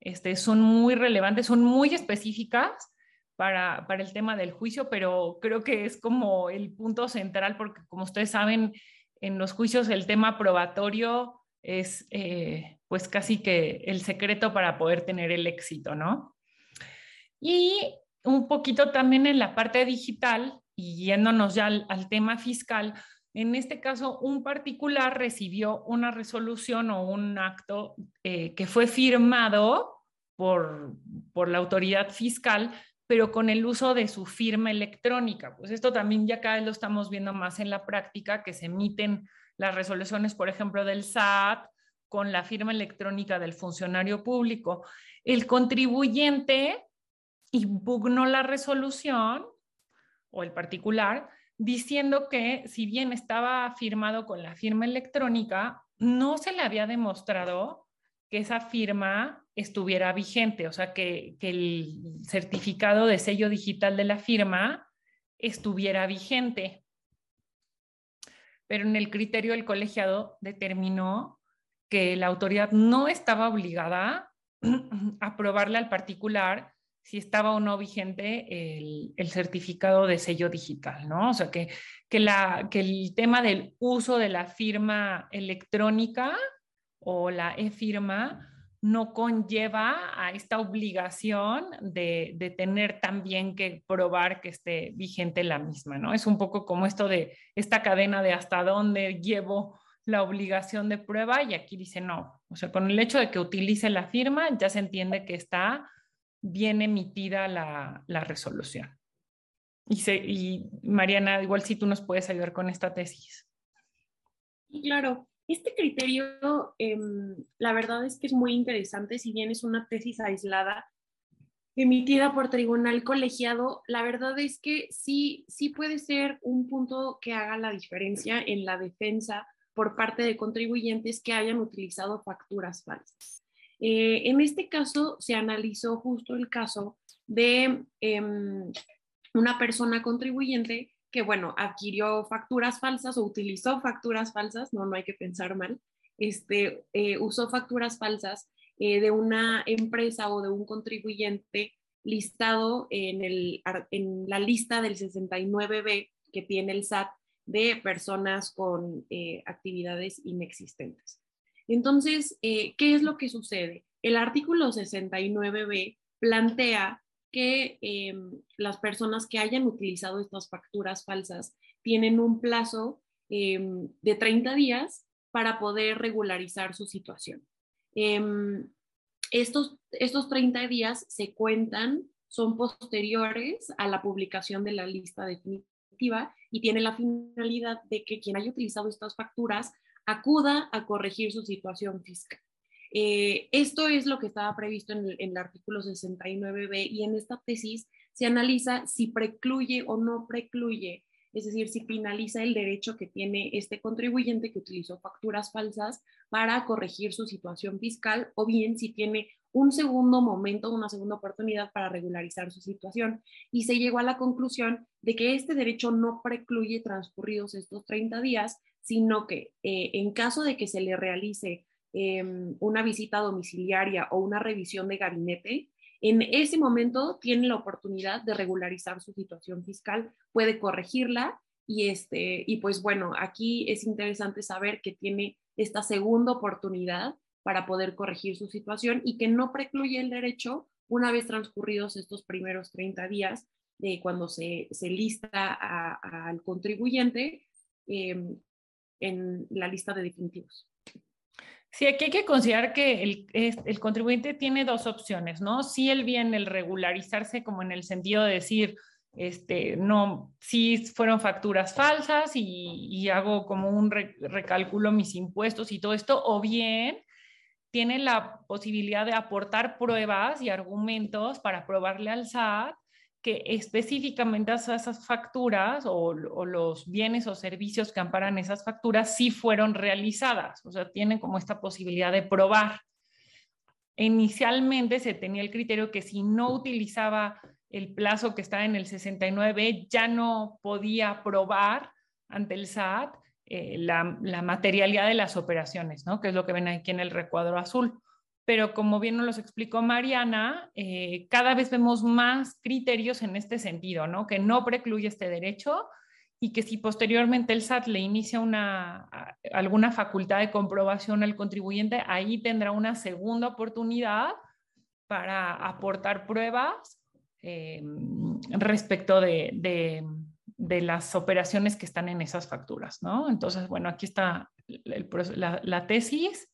Este, son muy relevantes, son muy específicas para, para el tema del juicio, pero creo que es como el punto central porque como ustedes saben, en los juicios el tema probatorio es eh, pues casi que el secreto para poder tener el éxito, ¿no? Y un poquito también en la parte digital, y yéndonos ya al, tema fiscal, en este caso, un particular recibió una resolución o un acto eh, que fue firmado por, por la autoridad fiscal, pero con el uso de su firma electrónica. Pues esto también ya cada vez lo estamos viendo más en la práctica, que se emiten las resoluciones, por ejemplo, del SAT con la firma electrónica del funcionario público. El contribuyente impugnó la resolución o el particular, diciendo que si bien estaba firmado con la firma electrónica, no se le había demostrado que esa firma estuviera vigente, o sea, que, que el certificado de sello digital de la firma estuviera vigente. Pero en el criterio del colegiado determinó que la autoridad no estaba obligada a probarle al particular si estaba o no vigente el, certificado de sello digital, ¿no? O sea, que, que, la, que el tema del uso de la firma electrónica o la e-firma no conlleva a esta obligación de, de, tener también que probar que esté vigente la misma, ¿no? Es un poco como esto de esta cadena de hasta dónde llevo la obligación de prueba y aquí dice no, o sea, con el hecho de que utilice la firma ya se entiende que está bien emitida la, resolución. Y, Mariana, igual si tú nos puedes ayudar con esta tesis. Claro, este criterio, em, la verdad es que es muy interesante, si bien es una tesis aislada emitida por tribunal colegiado, la verdad es que sí, sí puede ser un punto que haga la diferencia en la defensa por parte de contribuyentes que hayan utilizado facturas falsas. Eh, en este caso se analizó justo el caso de em, una persona contribuyente que, bueno, adquirió facturas falsas o utilizó facturas falsas, no, no hay que pensar mal, este, eh, usó facturas falsas eh, de una empresa o de un contribuyente listado en, el, en la lista del 69B que tiene el SAT de personas con actividades inexistentes. Entonces, eh, ¿qué es lo que sucede? El artículo 69b plantea que em, las personas que hayan utilizado estas facturas falsas tienen un plazo em, de 30 días para poder regularizar su situación. Estos, estos 30 días se cuentan, son posteriores a la publicación de la lista definitiva y tiene la finalidad de que quien haya utilizado estas facturas acuda a corregir su situación fiscal. Eh, esto es lo que estaba previsto en el, artículo 69b y en esta tesis se analiza si precluye o no precluye, es decir, si finaliza el derecho que tiene este contribuyente que utilizó facturas falsas para corregir su situación fiscal o bien si tiene un segundo momento, una segunda oportunidad para regularizar su situación. Y se llegó a la conclusión de que este derecho no precluye transcurridos estos 30 días, sino que eh, en caso de que se le realice Em, una visita domiciliaria o una revisión de gabinete, en ese momento tiene la oportunidad de regularizar su situación fiscal, puede corregirla y, este, y pues bueno, aquí es interesante saber que tiene esta segunda oportunidad para poder corregir su situación y que no precluye el derecho una vez transcurridos estos primeros 30 días de cuando se, se lista al contribuyente em, en la lista de definitivos. Sí, aquí hay que considerar que el, contribuyente tiene dos opciones, ¿no? Si él viene el regularizarse como en el sentido de decir, este, no, si fueron facturas falsas y, hago como un recálculo mis impuestos y todo esto, o bien tiene la posibilidad de aportar pruebas y argumentos para probarle al SAT que específicamente esas facturas o, los bienes o servicios que amparan esas facturas sí fueron realizadas, o sea, tienen como esta posibilidad de probar. Inicialmente se tenía el criterio que si no utilizaba el plazo que está en el 69, ya no podía probar ante el SAT eh, la, la, materialidad de las operaciones, ¿no? que es lo que ven aquí en el recuadro azul pero como bien nos lo explicó Mariana, eh, cada vez vemos más criterios en este sentido, ¿no? Que no precluye este derecho y que si posteriormente el SAT le inicia una, alguna facultad de comprobación al contribuyente, ahí tendrá una segunda oportunidad para aportar pruebas eh, respecto de, de, de, las operaciones que están en esas facturas, ¿no? Entonces, bueno, aquí está la, la tesis.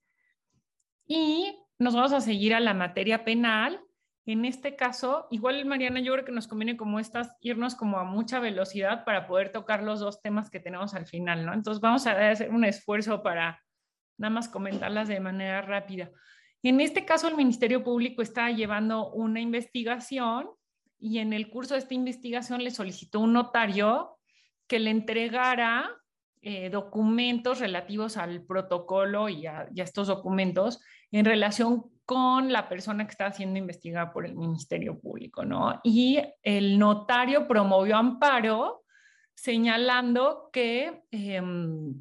Y nos vamos a seguir a la materia penal. En este caso, igual Mariana, yo creo que nos conviene como estas irnos como a mucha velocidad para poder tocar los dos temas que tenemos al final, ¿no? Entonces vamos a hacer un esfuerzo para nada más comentarlas de manera rápida. En este caso, el Ministerio Público está llevando una investigación y en el curso de esta investigación le solicitó un notario que le entregara eh, documentos relativos al protocolo y a, estos documentos en relación con la persona que está siendo investigada por el Ministerio Público, ¿no? Y el notario promovió amparo señalando que em,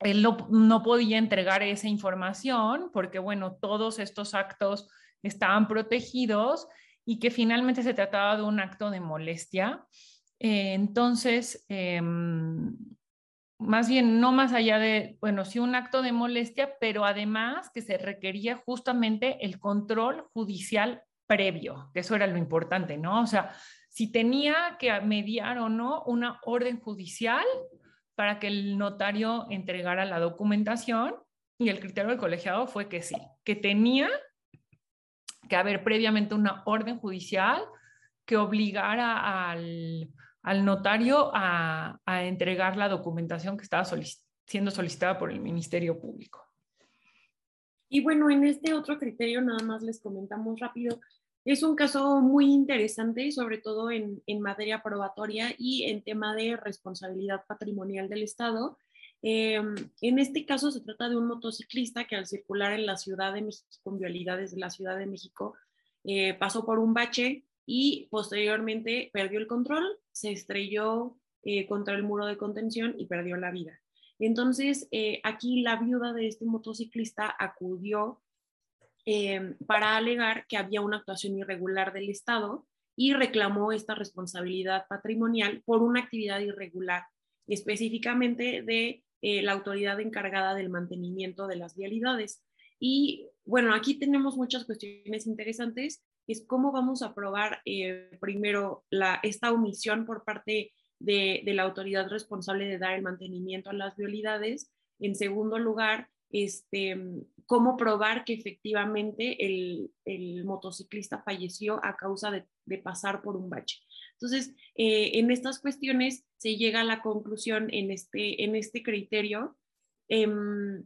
él no, podía entregar esa información porque, bueno, todos estos actos estaban protegidos y que finalmente se trataba de un acto de molestia. Eh, entonces, em, más bien no más allá de, bueno, sí un acto de molestia, pero además que se requería justamente el control judicial previo, que eso era lo importante, ¿no? O sea, si tenía que mediar o no una orden judicial para que el notario entregara la documentación y el criterio del colegiado fue que sí, que tenía que haber previamente una orden judicial que obligara al, al notario a, entregar la documentación que estaba siendo solicitada por el Ministerio Público. Y bueno, en este otro criterio nada más les comentamos rápido. Es un caso muy interesante, sobre todo en, materia probatoria y en tema de responsabilidad patrimonial del Estado. Em, en este caso se trata de un motociclista que al circular en la Ciudad de México, con vialidades de la Ciudad de México, eh, pasó por un bache y posteriormente perdió el control, se estrelló eh, contra el muro de contención y perdió la vida. Entonces, eh, aquí la viuda de este motociclista acudió eh, para alegar que había una actuación irregular del Estado y reclamó esta responsabilidad patrimonial por una actividad irregular, específicamente de la autoridad encargada del mantenimiento de las vialidades. Y bueno, aquí tenemos muchas cuestiones interesantes es cómo vamos a probar eh, primero la, esta omisión por parte de, la autoridad responsable de dar el mantenimiento a las vialidades. En segundo lugar, este, cómo probar que efectivamente el, motociclista falleció a causa de, pasar por un bache. Entonces, eh, en estas cuestiones se llega a la conclusión en este, en este criterio em,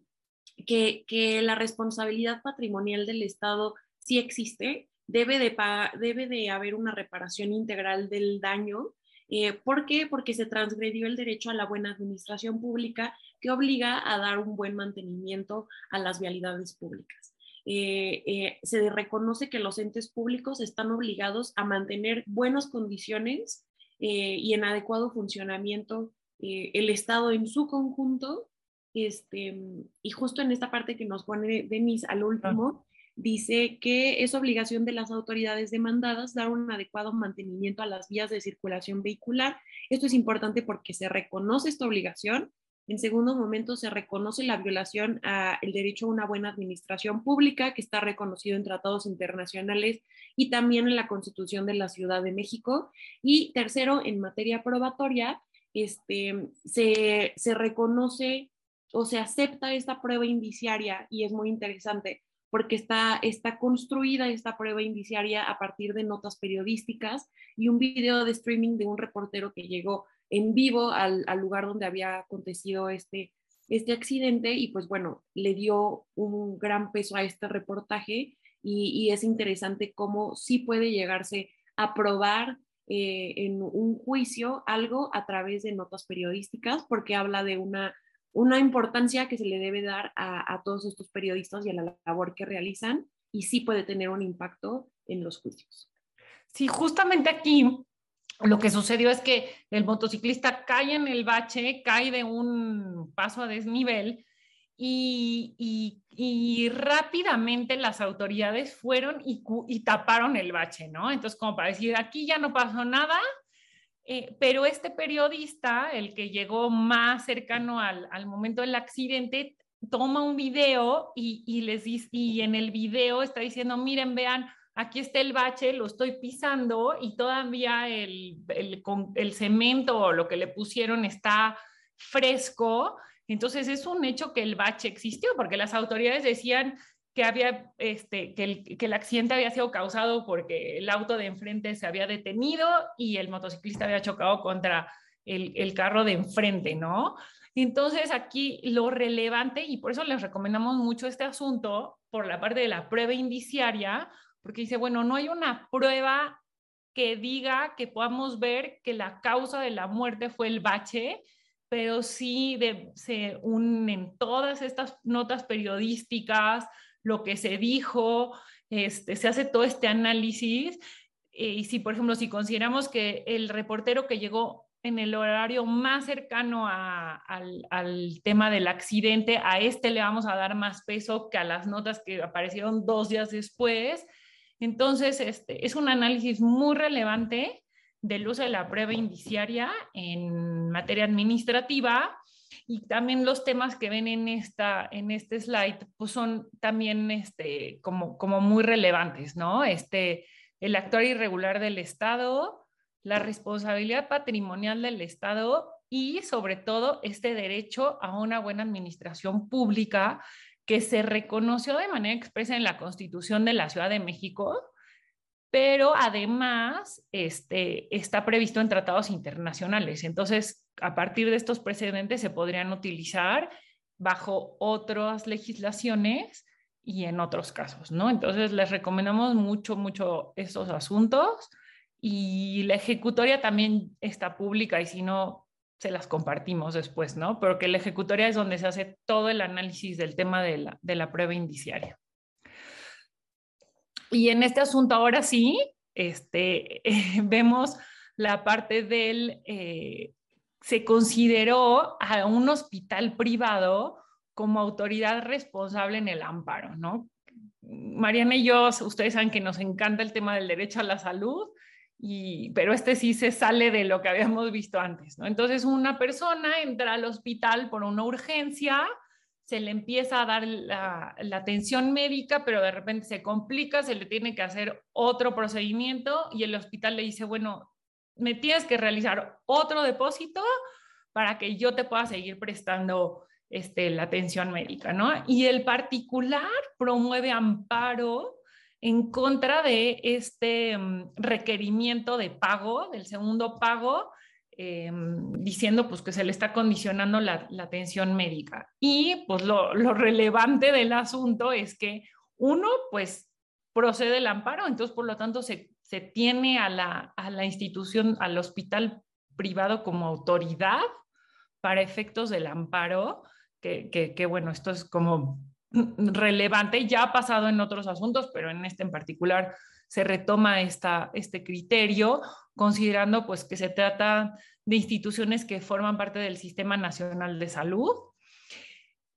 que, que, la responsabilidad patrimonial del Estado sí existe, debe de, haber una reparación integral del daño. Eh, ¿Por qué? Porque se transgredió el derecho a la buena administración pública que obliga a dar un buen mantenimiento a las vialidades públicas. Eh, eh, se reconoce que los entes públicos están obligados a mantener buenas condiciones y en adecuado funcionamiento el Estado en su conjunto. Este, y justo en esta parte que nos pone Denis al último, dice que es obligación de las autoridades demandadas dar un adecuado mantenimiento a las vías de circulación vehicular. Esto es importante porque se reconoce esta obligación. En segundo momento, se reconoce la violación al derecho a una buena administración pública, que está reconocido en tratados internacionales y también en la Constitución de la Ciudad de México. Y tercero, en materia probatoria, este, se, se reconoce o se acepta esta prueba indiciaria y es muy interesante porque está, está construida esta prueba indiciaria a partir de notas periodísticas y un video de streaming de un reportero que llegó en vivo al, lugar donde había acontecido este, este accidente y pues bueno, le dio un gran peso a este reportaje y, es interesante cómo sí puede llegarse a probar eh, en un juicio algo a través de notas periodísticas porque habla de una una importancia que se le debe dar a, todos estos periodistas y a la labor que realizan y sí puede tener un impacto en los juicios. Sí, justamente aquí lo que sucedió es que el motociclista cae en el bache, cae de un paso a desnivel y, rápidamente las autoridades fueron y, y, taparon el bache, ¿no? Entonces, como para decir, aquí ya no pasó nada, eh, pero este periodista, el que llegó más cercano al, momento del accidente, toma un video y, les y en el video está diciendo, miren, vean, aquí está el bache, lo estoy pisando y todavía el, el, el cemento o lo que le pusieron está fresco. Entonces es un hecho que el bache existió porque las autoridades decían, que, había, este, que, el, que el accidente había sido causado porque el auto de enfrente se había detenido y el motociclista había chocado contra el, el carro de enfrente, ¿no? Entonces aquí lo relevante, y por eso les recomendamos mucho este asunto, por la parte de la prueba indiciaria, porque dice, bueno, no hay una prueba que diga que podamos ver que la causa de la muerte fue el bache, pero sí de, se unen todas estas notas periodísticas, lo que se dijo, este, se hace todo este análisis. Eh, y si, por ejemplo, si consideramos que el reportero que llegó en el horario más cercano al, tema del accidente, a este le vamos a dar más peso que a las notas que aparecieron dos días después. Entonces, este, es un análisis muy relevante del uso de la prueba indiciaria en materia administrativa y también los temas que ven en, esta, en este slide pues son también este, como, como muy relevantes, ¿no? Este, el actuar irregular del Estado, la responsabilidad patrimonial del Estado y sobre todo este derecho a una buena administración pública que se reconoció de manera expresa en la Constitución de la Ciudad de México, pero además este, está previsto en tratados internacionales. Entonces, a partir de estos precedentes se podrían utilizar bajo otras legislaciones y en otros casos, ¿no? Entonces, les recomendamos mucho, mucho estos asuntos y la ejecutoria también está pública y si no, se las compartimos después, ¿no? Pero que la ejecutoria es donde se hace todo el análisis del tema de la, de la prueba indiciaria. Y en este asunto ahora sí, este, vemos la parte del, eh, se consideró a un hospital privado como autoridad responsable en el amparo, ¿no? Mariana y yo, ustedes saben que nos encanta el tema del derecho a la salud, y, pero este sí se sale de lo que habíamos visto antes, ¿no? Entonces una persona entra al hospital por una urgencia, se le empieza a dar la, atención médica, pero de repente se complica, se le tiene que hacer otro procedimiento y el hospital le dice, bueno, me tienes que realizar otro depósito para que yo te pueda seguir prestando este, la atención médica, ¿no? Y el particular promueve amparo en contra de este mm, requerimiento de pago, del segundo pago, em, diciendo pues que se le está condicionando la, atención médica. Y pues lo, lo, relevante del asunto es que uno pues procede el amparo, entonces por lo tanto se, se tiene a la, a la institución, al hospital privado como autoridad para efectos del amparo, que, que, que bueno, esto es como relevante, ya ha pasado en otros asuntos, pero en este en particular se retoma esta, este criterio, considerando pues que se trata de instituciones que forman parte del Sistema Nacional de Salud.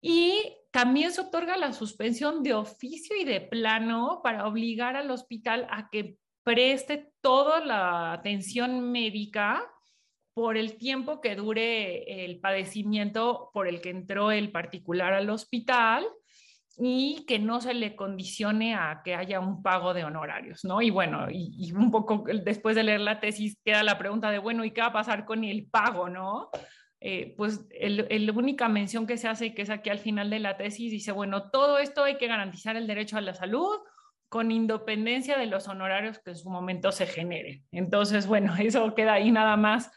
Y también se otorga la suspensión de oficio y de plano para obligar al hospital a que preste toda la atención médica por el tiempo que dure el padecimiento por el que entró el particular al hospital y que no se le condicione a que haya un pago de honorarios, ¿no? Y bueno, y, un poco después de leer la tesis queda la pregunta de, bueno, ¿y qué va a pasar con el pago, no? Eh, pues la única mención que se hace, que es aquí al final de la tesis, dice, bueno, todo esto hay que garantizar el derecho a la salud con independencia de los honorarios que en su momento se generen. Entonces, bueno, eso queda ahí nada más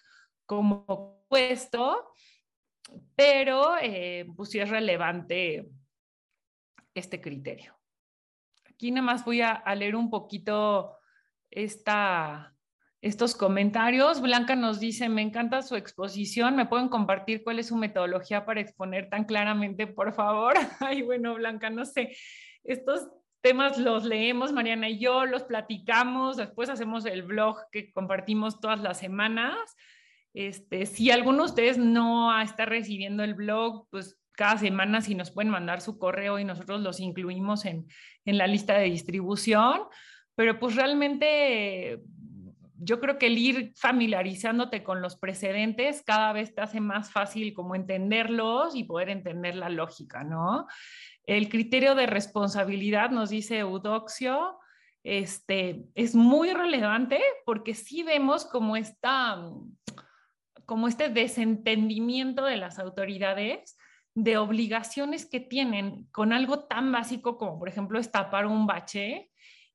como puesto, pero eh, pues sí es relevante este criterio. Aquí nada más voy a, leer un poquito esta, estos comentarios. Blanca nos dice, me encanta su exposición, ¿me pueden compartir cuál es su metodología para exponer tan claramente, por favor? Ay, bueno, Blanca, no sé, estos temas los leemos, Mariana y yo, los platicamos, después hacemos el blog que compartimos todas las semanas. Este, si alguno de ustedes no está recibiendo el blog, pues cada semana si nos pueden mandar su correo y nosotros los incluimos en, la lista de distribución. Pero pues realmente yo creo que el ir familiarizándote con los precedentes cada vez te hace más fácil como entenderlos y poder entender la lógica, ¿no? El criterio de responsabilidad, nos dice Eudoxio, este, es muy relevante porque sí vemos como, esta, como este desentendimiento de las autoridades de obligaciones que tienen con algo tan básico como, por ejemplo, tapar un bache.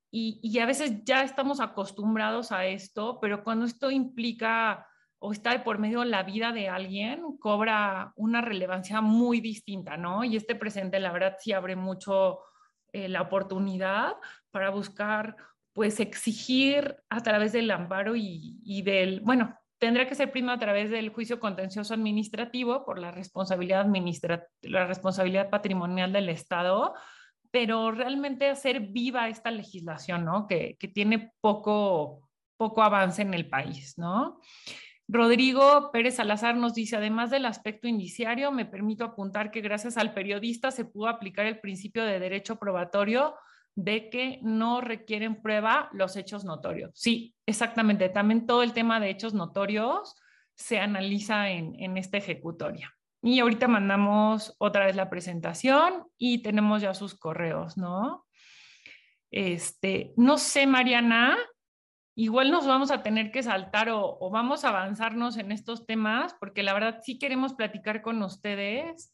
Y, a veces ya estamos acostumbrados a esto, pero cuando esto implica o está por medio de la vida de alguien, cobra una relevancia muy distinta, ¿no? Y este presente, la verdad, sí abre mucho eh, la oportunidad para buscar, pues, exigir a través del amparo y, y del, bueno, tendría que ser primero a través del juicio contencioso administrativo por la responsabilidad, la responsabilidad patrimonial del Estado, pero realmente hacer viva esta legislación, ¿no? Que, que tiene poco, poco avance en el país, ¿no? Rodrigo Pérez Salazar nos dice, además del aspecto indiciario, me permito apuntar que gracias al periodista se pudo aplicar el principio de derecho probatorio de que no requieren prueba los hechos notorios. Sí, exactamente. También todo el tema de hechos notorios se analiza en, en esta ejecutoria. Y ahorita mandamos otra vez la presentación y tenemos ya sus correos, ¿no? Este, no sé, Mariana, igual nos vamos a tener que saltar o, o, vamos a avanzarnos en estos temas, porque la verdad sí queremos platicar con ustedes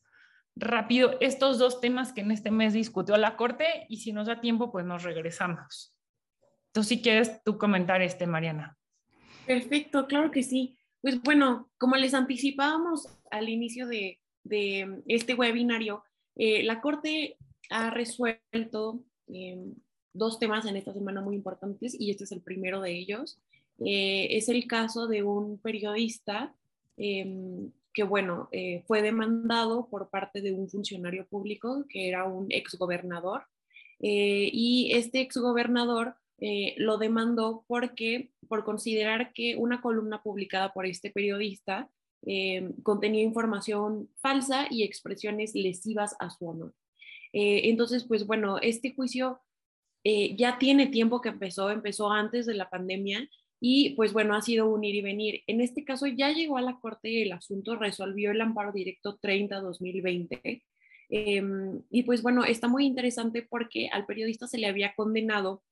rápido estos dos temas que en este mes discutió la Corte y si nos da tiempo, pues nos regresamos. Entonces, si quieres tú comentar este, Mariana. Perfecto, claro que sí. Pues bueno, como les anticipábamos al inicio de, este webinario, eh, la Corte ha resuelto em, dos temas en esta semana muy importantes y este es el primero de ellos. Eh, es el caso de un periodista em, que, bueno, eh, fue demandado por parte de un funcionario público que era un exgobernador. Eh, y este exgobernador eh, lo demandó porque, por considerar que una columna publicada por este periodista eh, contenía información falsa y expresiones lesivas a su honor. entonces, pues bueno, este juicio ya tiene tiempo que empezó, empezó antes de la pandemia y pues bueno, ha sido un ir y venir. En este caso ya llegó a la Corte el asunto, resolvió el amparo directo 30-2020. Em, y pues bueno, está muy interesante porque al periodista se le había condenado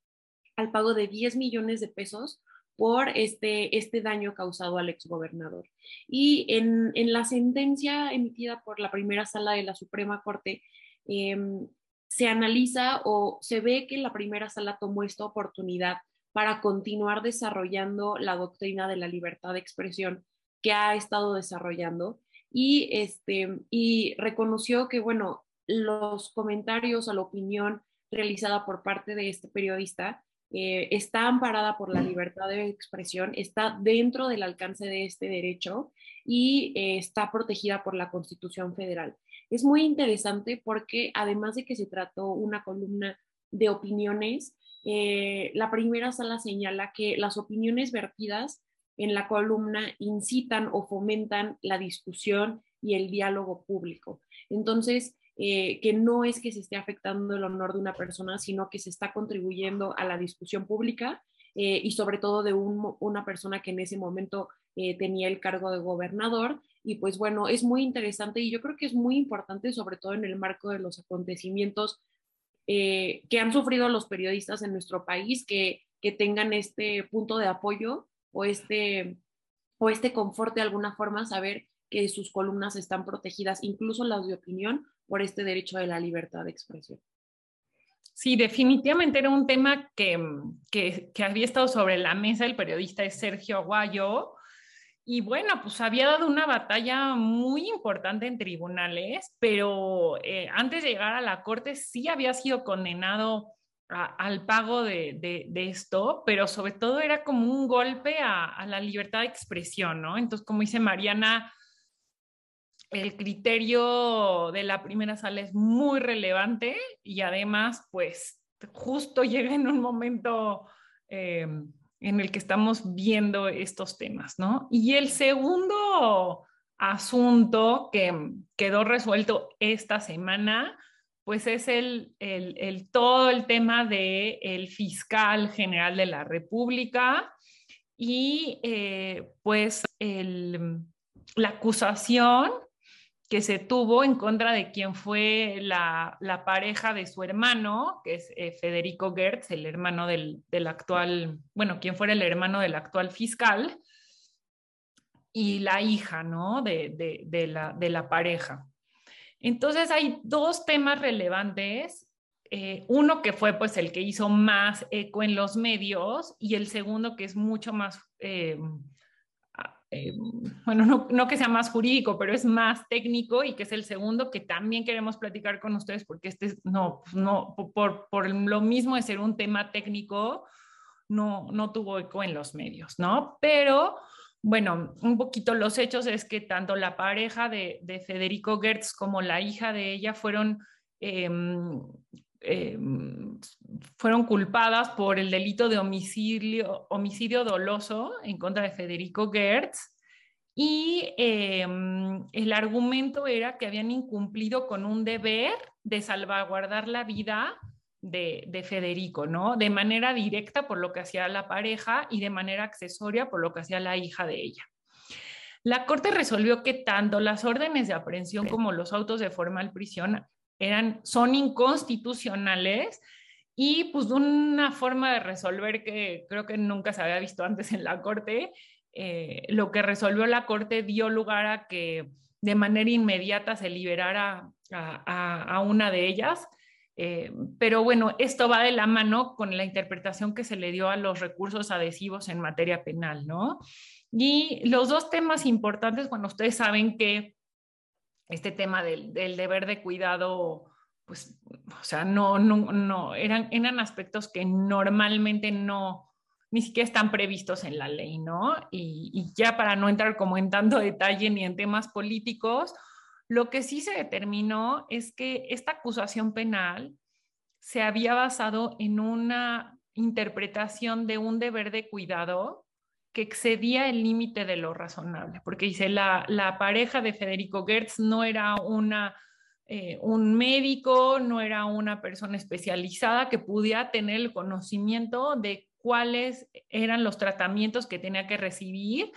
al pago de 10 millones de pesos por este, este daño causado al exgobernador. Y en, en la sentencia emitida por la primera sala de la Suprema Corte, em, se analiza o se ve que la primera sala tomó esta oportunidad para continuar desarrollando la doctrina de la libertad de expresión que ha estado desarrollando y, este, y reconoció que, bueno, los comentarios o la opinión realizada por parte de este periodista eh, está amparada por la libertad de expresión, está dentro del alcance de este derecho y eh, está protegida por la Constitución Federal. Es muy interesante porque además de que se trató una columna de opiniones, eh, la primera sala señala que las opiniones vertidas en la columna incitan o fomentan la discusión y el diálogo público. Entonces, eh, que no es que se esté afectando el honor de una persona, sino que se está contribuyendo a la discusión pública eh, y sobre todo de una persona que en ese momento tenía el cargo de gobernador. Y pues bueno, es muy interesante y yo creo que es muy importante, sobre todo en el marco de los acontecimientos que han sufrido los periodistas en nuestro país, que, que tengan este punto de apoyo o este, o este confort de alguna forma, saber que sus columnas están protegidas, incluso las de opinión, por este derecho de la libertad de expresión. Sí, definitivamente era un tema que, que, que había estado sobre la mesa el periodista Sergio Aguayo. Y bueno, pues había dado una batalla muy importante en tribunales, pero eh, antes de llegar a la corte sí había sido condenado al pago de, de, esto, pero sobre todo era como un golpe a, la libertad de expresión, ¿no? Entonces, como dice Mariana, el criterio de la primera sala es muy relevante y además, pues, justo llega en un momento eh, en el que estamos viendo estos temas, ¿no? Y el segundo asunto que quedó resuelto esta semana, pues es el, el, todo el tema del el fiscal general de la República y eh, pues la acusación que se tuvo en contra de quien fue la, la pareja de su hermano, que es eh, Federico Gertz, el hermano del, del, actual, bueno, quien fuera el hermano del actual fiscal, y la hija, ¿no? De, de, la, de la pareja. Entonces hay dos temas relevantes. Eh, uno que fue pues el que hizo más eco en los medios y el segundo que es mucho más eh, eh, bueno, no, no, que sea más jurídico, pero es más técnico y que es el segundo que también queremos platicar con ustedes porque este no, no por, por lo mismo de ser un tema técnico, no, no tuvo eco en los medios, ¿no? Pero bueno, un poquito los hechos es que tanto la pareja de, de Federico Gertz como la hija de ella fueron eh, eh, fueron culpadas por el delito de homicidio, homicidio doloso en contra de Federico Gertz y eh, el argumento era que habían incumplido con un deber de salvaguardar la vida de, de, Federico, ¿no? De manera directa por lo que hacía la pareja y de manera accesoria por lo que hacía la hija de ella. La Corte resolvió que tanto las órdenes de aprehensión como los autos de formal prisión eran, son inconstitucionales y pues una forma de resolver que creo que nunca se había visto antes en la Corte, eh, lo que resolvió la Corte dio lugar a que de manera inmediata se liberara a una de ellas. Eh, pero bueno, esto va de la mano con la interpretación que se le dio a los recursos adhesivos en materia penal, ¿no? Y los dos temas importantes, bueno, ustedes saben que este tema del, deber de cuidado, pues, o sea, no, no, no, eran, eran aspectos que normalmente no, ni siquiera están previstos en la ley, ¿no? Y ya para no entrar como en tanto detalle ni en temas políticos, lo que sí se determinó es que esta acusación penal se había basado en una interpretación de un deber de cuidado que excedía el límite de lo razonable, porque dice, la, la pareja de Federico Gertz no era una, eh, un médico, no era una persona especializada que pudiera tener el conocimiento de cuáles eran los tratamientos que tenía que recibir.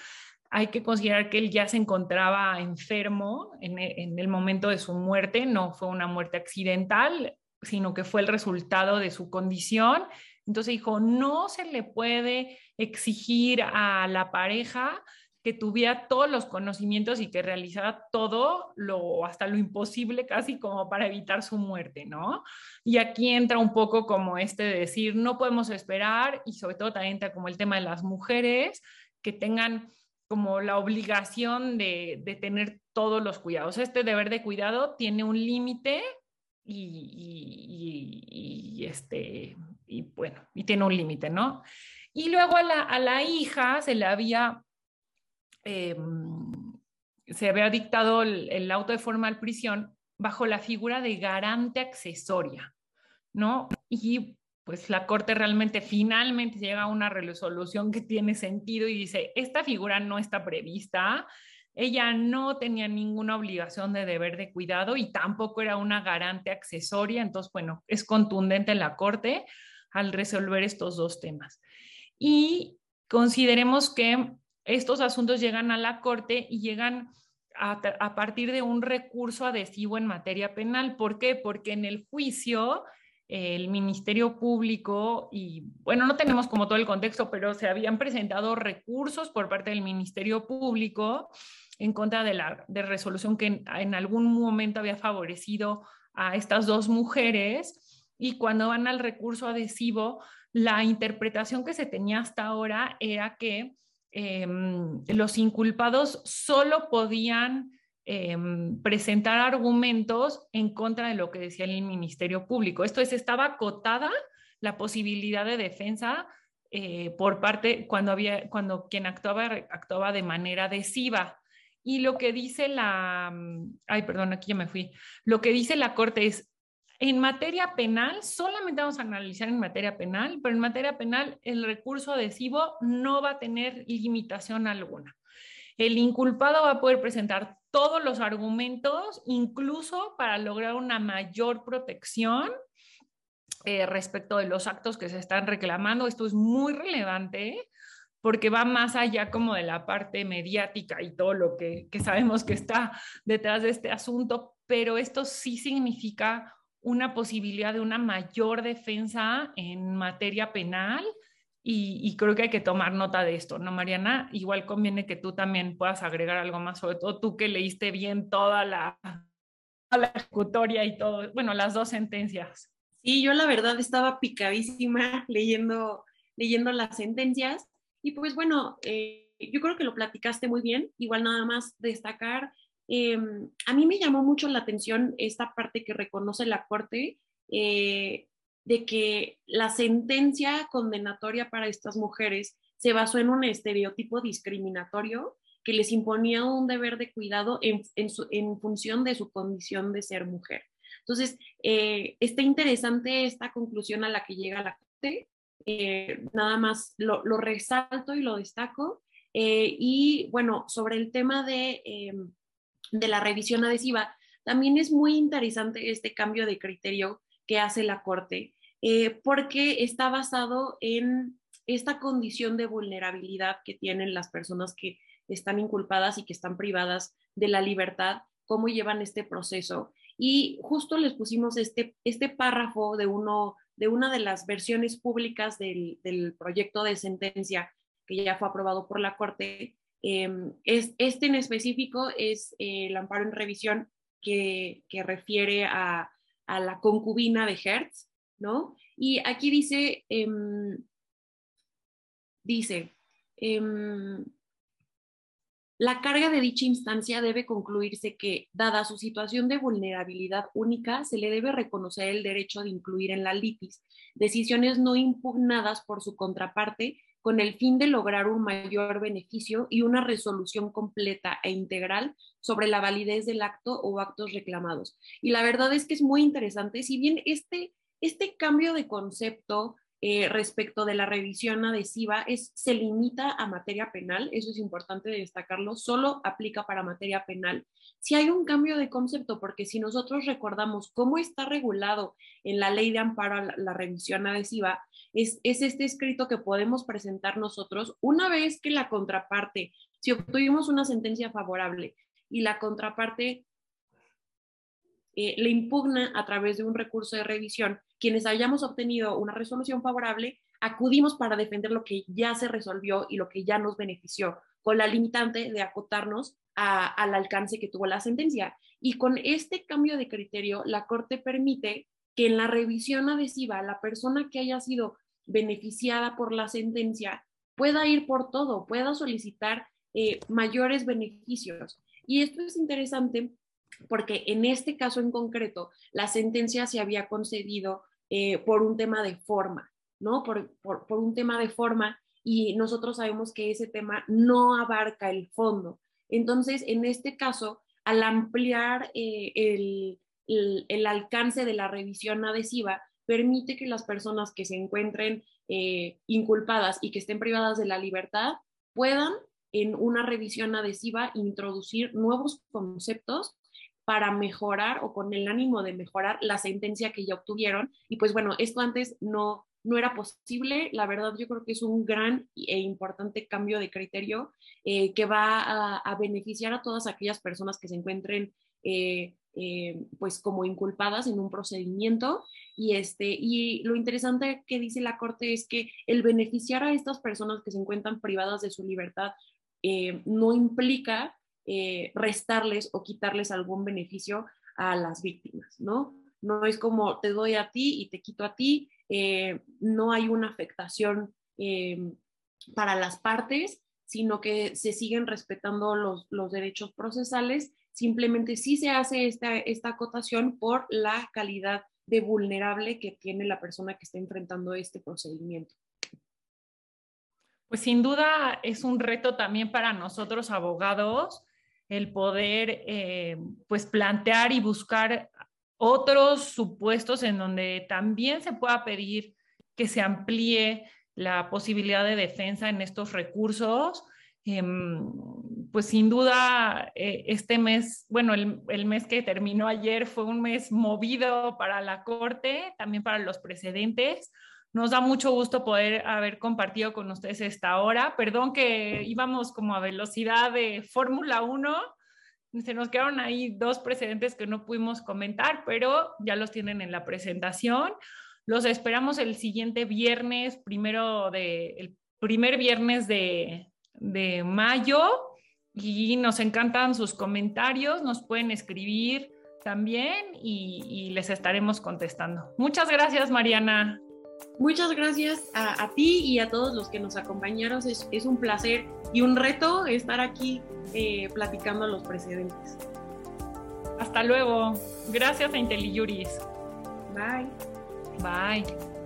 Hay que considerar que él ya se encontraba enfermo en, en el momento de su muerte, no fue una muerte accidental, sino que fue el resultado de su condición Entonces dijo, no se le puede exigir a la pareja que tuviera todos los conocimientos y que realizara todo lo hasta lo imposible casi como para evitar su muerte, ¿no? Y aquí entra un poco como este de decir, no podemos esperar y sobre todo también entra como el tema de las mujeres que tengan como la obligación de, de tener todos los cuidados. Este deber de cuidado tiene un límite y, y, este, y bueno, y tiene un límite, ¿no? Y luego a la, a la hija se le había Em, se había dictado el, auto de formal prisión bajo la figura de garante accesoria, ¿no? Y pues la Corte realmente finalmente llega a una resolución que tiene sentido y dice, esta figura no está prevista, ella no tenía ninguna obligación de deber de cuidado y tampoco era una garante accesoria, entonces, bueno, es contundente la Corte al resolver estos dos temas. Y consideremos que estos asuntos llegan a la Corte y llegan a, partir de un recurso adhesivo en materia penal. ¿Por qué? Porque en el juicio el Ministerio Público y, bueno, no tenemos como todo el contexto, pero se habían presentado recursos por parte del Ministerio Público en contra de la de resolución que en, algún momento había favorecido a estas dos mujeres. Y cuando van al recurso adhesivo, la interpretación que se tenía hasta ahora era que Em, los inculpados solo podían em, presentar argumentos en contra de lo que decía el Ministerio Público. Esto es, estaba acotada la posibilidad de defensa eh, por parte, cuando, había, cuando quien actuaba, actuaba de manera adhesiva. Y lo que dice la, ay, perdón, aquí ya me fui, lo que dice la Corte es, en materia penal, solamente vamos a analizar en materia penal, pero en materia penal el recurso adhesivo no va a tener limitación alguna. El inculpado va a poder presentar todos los argumentos, incluso para lograr una mayor protección eh, respecto de los actos que se están reclamando. Esto es muy relevante porque va más allá como de la parte mediática y todo lo que, que sabemos que está detrás de este asunto, pero esto sí significa una posibilidad de una mayor defensa en materia penal y, creo que hay que tomar nota de esto, ¿no, Mariana? Igual conviene que tú también puedas agregar algo más, sobre todo tú que leíste bien toda la, la ejecutoria y todo, bueno, las dos sentencias. Sí, yo la verdad estaba picadísima leyendo, leyendo las sentencias y pues bueno, eh, yo creo que lo platicaste muy bien, igual nada más destacar Em, a mí me llamó mucho la atención esta parte que reconoce la Corte eh, de que la sentencia condenatoria para estas mujeres se basó en un estereotipo discriminatorio que les imponía un deber de cuidado en, función de su condición de ser mujer. Entonces, eh, está interesante esta conclusión a la que llega la Corte. Eh, nada más lo, resalto y lo destaco. y bueno, sobre el tema de em, de la revisión adhesiva, también es muy interesante este cambio de criterio que hace la Corte, eh, porque está basado en esta condición de vulnerabilidad que tienen las personas que están inculpadas y que están privadas de la libertad, cómo llevan este proceso. Y justo les pusimos este, este párrafo de, uno, de una de las versiones públicas del, del proyecto de sentencia que ya fue aprobado por la Corte, Em, es, este en específico es eh, el amparo en revisión que, refiere a, la concubina de Hertz, ¿no? Y aquí dice, em, dice, em, la carga de dicha instancia debe concluirse que, dada su situación de vulnerabilidad única, se le debe reconocer el derecho de incluir en la litis decisiones no impugnadas por su contraparte con el fin de lograr un mayor beneficio y una resolución completa e integral sobre la validez del acto o actos reclamados. Y la verdad es que es muy interesante, si bien este, este cambio de concepto eh, respecto de la revisión adhesiva es, se limita a materia penal, eso es importante destacarlo, solo aplica para materia penal. Si hay un cambio de concepto, porque si nosotros recordamos cómo está regulado en la ley de amparo la, revisión adhesiva, es, es este escrito que podemos presentar nosotros una vez que la contraparte, si obtuvimos una sentencia favorable y la contraparte eh, le impugna a través de un recurso de revisión. Quienes hayamos obtenido una resolución favorable, acudimos para defender lo que ya se resolvió y lo que ya nos benefició, con la limitante de acotarnos al alcance que tuvo la sentencia. Y con este cambio de criterio, la Corte permite que en la revisión adhesiva la persona que haya sido beneficiada por la sentencia pueda ir por todo, pueda solicitar eh, mayores beneficios. Y esto es interesante porque en este caso en concreto, la sentencia se había concedido eh, por un tema de forma, ¿no? Por, un tema de forma y nosotros sabemos que ese tema no abarca el fondo. Entonces, en este caso, al ampliar eh, el, el, alcance de la revisión adhesiva, permite que las personas que se encuentren eh, inculpadas y que estén privadas de la libertad puedan en una revisión adhesiva introducir nuevos conceptos para mejorar o con el ánimo de mejorar la sentencia que ya obtuvieron. Y pues bueno, esto antes no, no era posible. La verdad, yo creo que es un gran e importante cambio de criterio eh, que va a, beneficiar a todas aquellas personas que se encuentren eh, eh, pues como inculpadas en un procedimiento. Y, este, y lo interesante que dice la Corte es que el beneficiar a estas personas que se encuentran privadas de su libertad no implica restarles o quitarles algún beneficio a las víctimas, ¿no? No es como te doy a ti y te quito a ti, eh, no hay una afectación eh, para las partes, sino que se siguen respetando los, los, derechos procesales. Simplemente sí se hace esta, esta acotación por la calidad de vulnerable que tiene la persona que está enfrentando este procedimiento. Pues sin duda es un reto también para nosotros abogados el poder eh, pues plantear y buscar otros supuestos en donde también se pueda pedir que se amplíe la posibilidad de defensa en estos recursos. Em, pues sin duda, eh, este mes, bueno, el, el, mes que terminó ayer fue un mes movido para la Corte, también para los precedentes. Nos da mucho gusto poder haber compartido con ustedes esta hora. Perdón que íbamos como a velocidad de Fórmula 1, se nos quedaron ahí dos precedentes que no pudimos comentar, pero ya los tienen en la presentación. Los esperamos el siguiente viernes, primero de, el primer viernes de, mayo y nos encantan sus comentarios, nos pueden escribir también y, les estaremos contestando. Muchas gracias, Mariana. Muchas gracias a, ti y a todos los que nos acompañaron. Es, es un placer y un reto estar aquí eh, platicando los precedentes. Hasta luego. Gracias a IntelliJuris. Bye. Bye.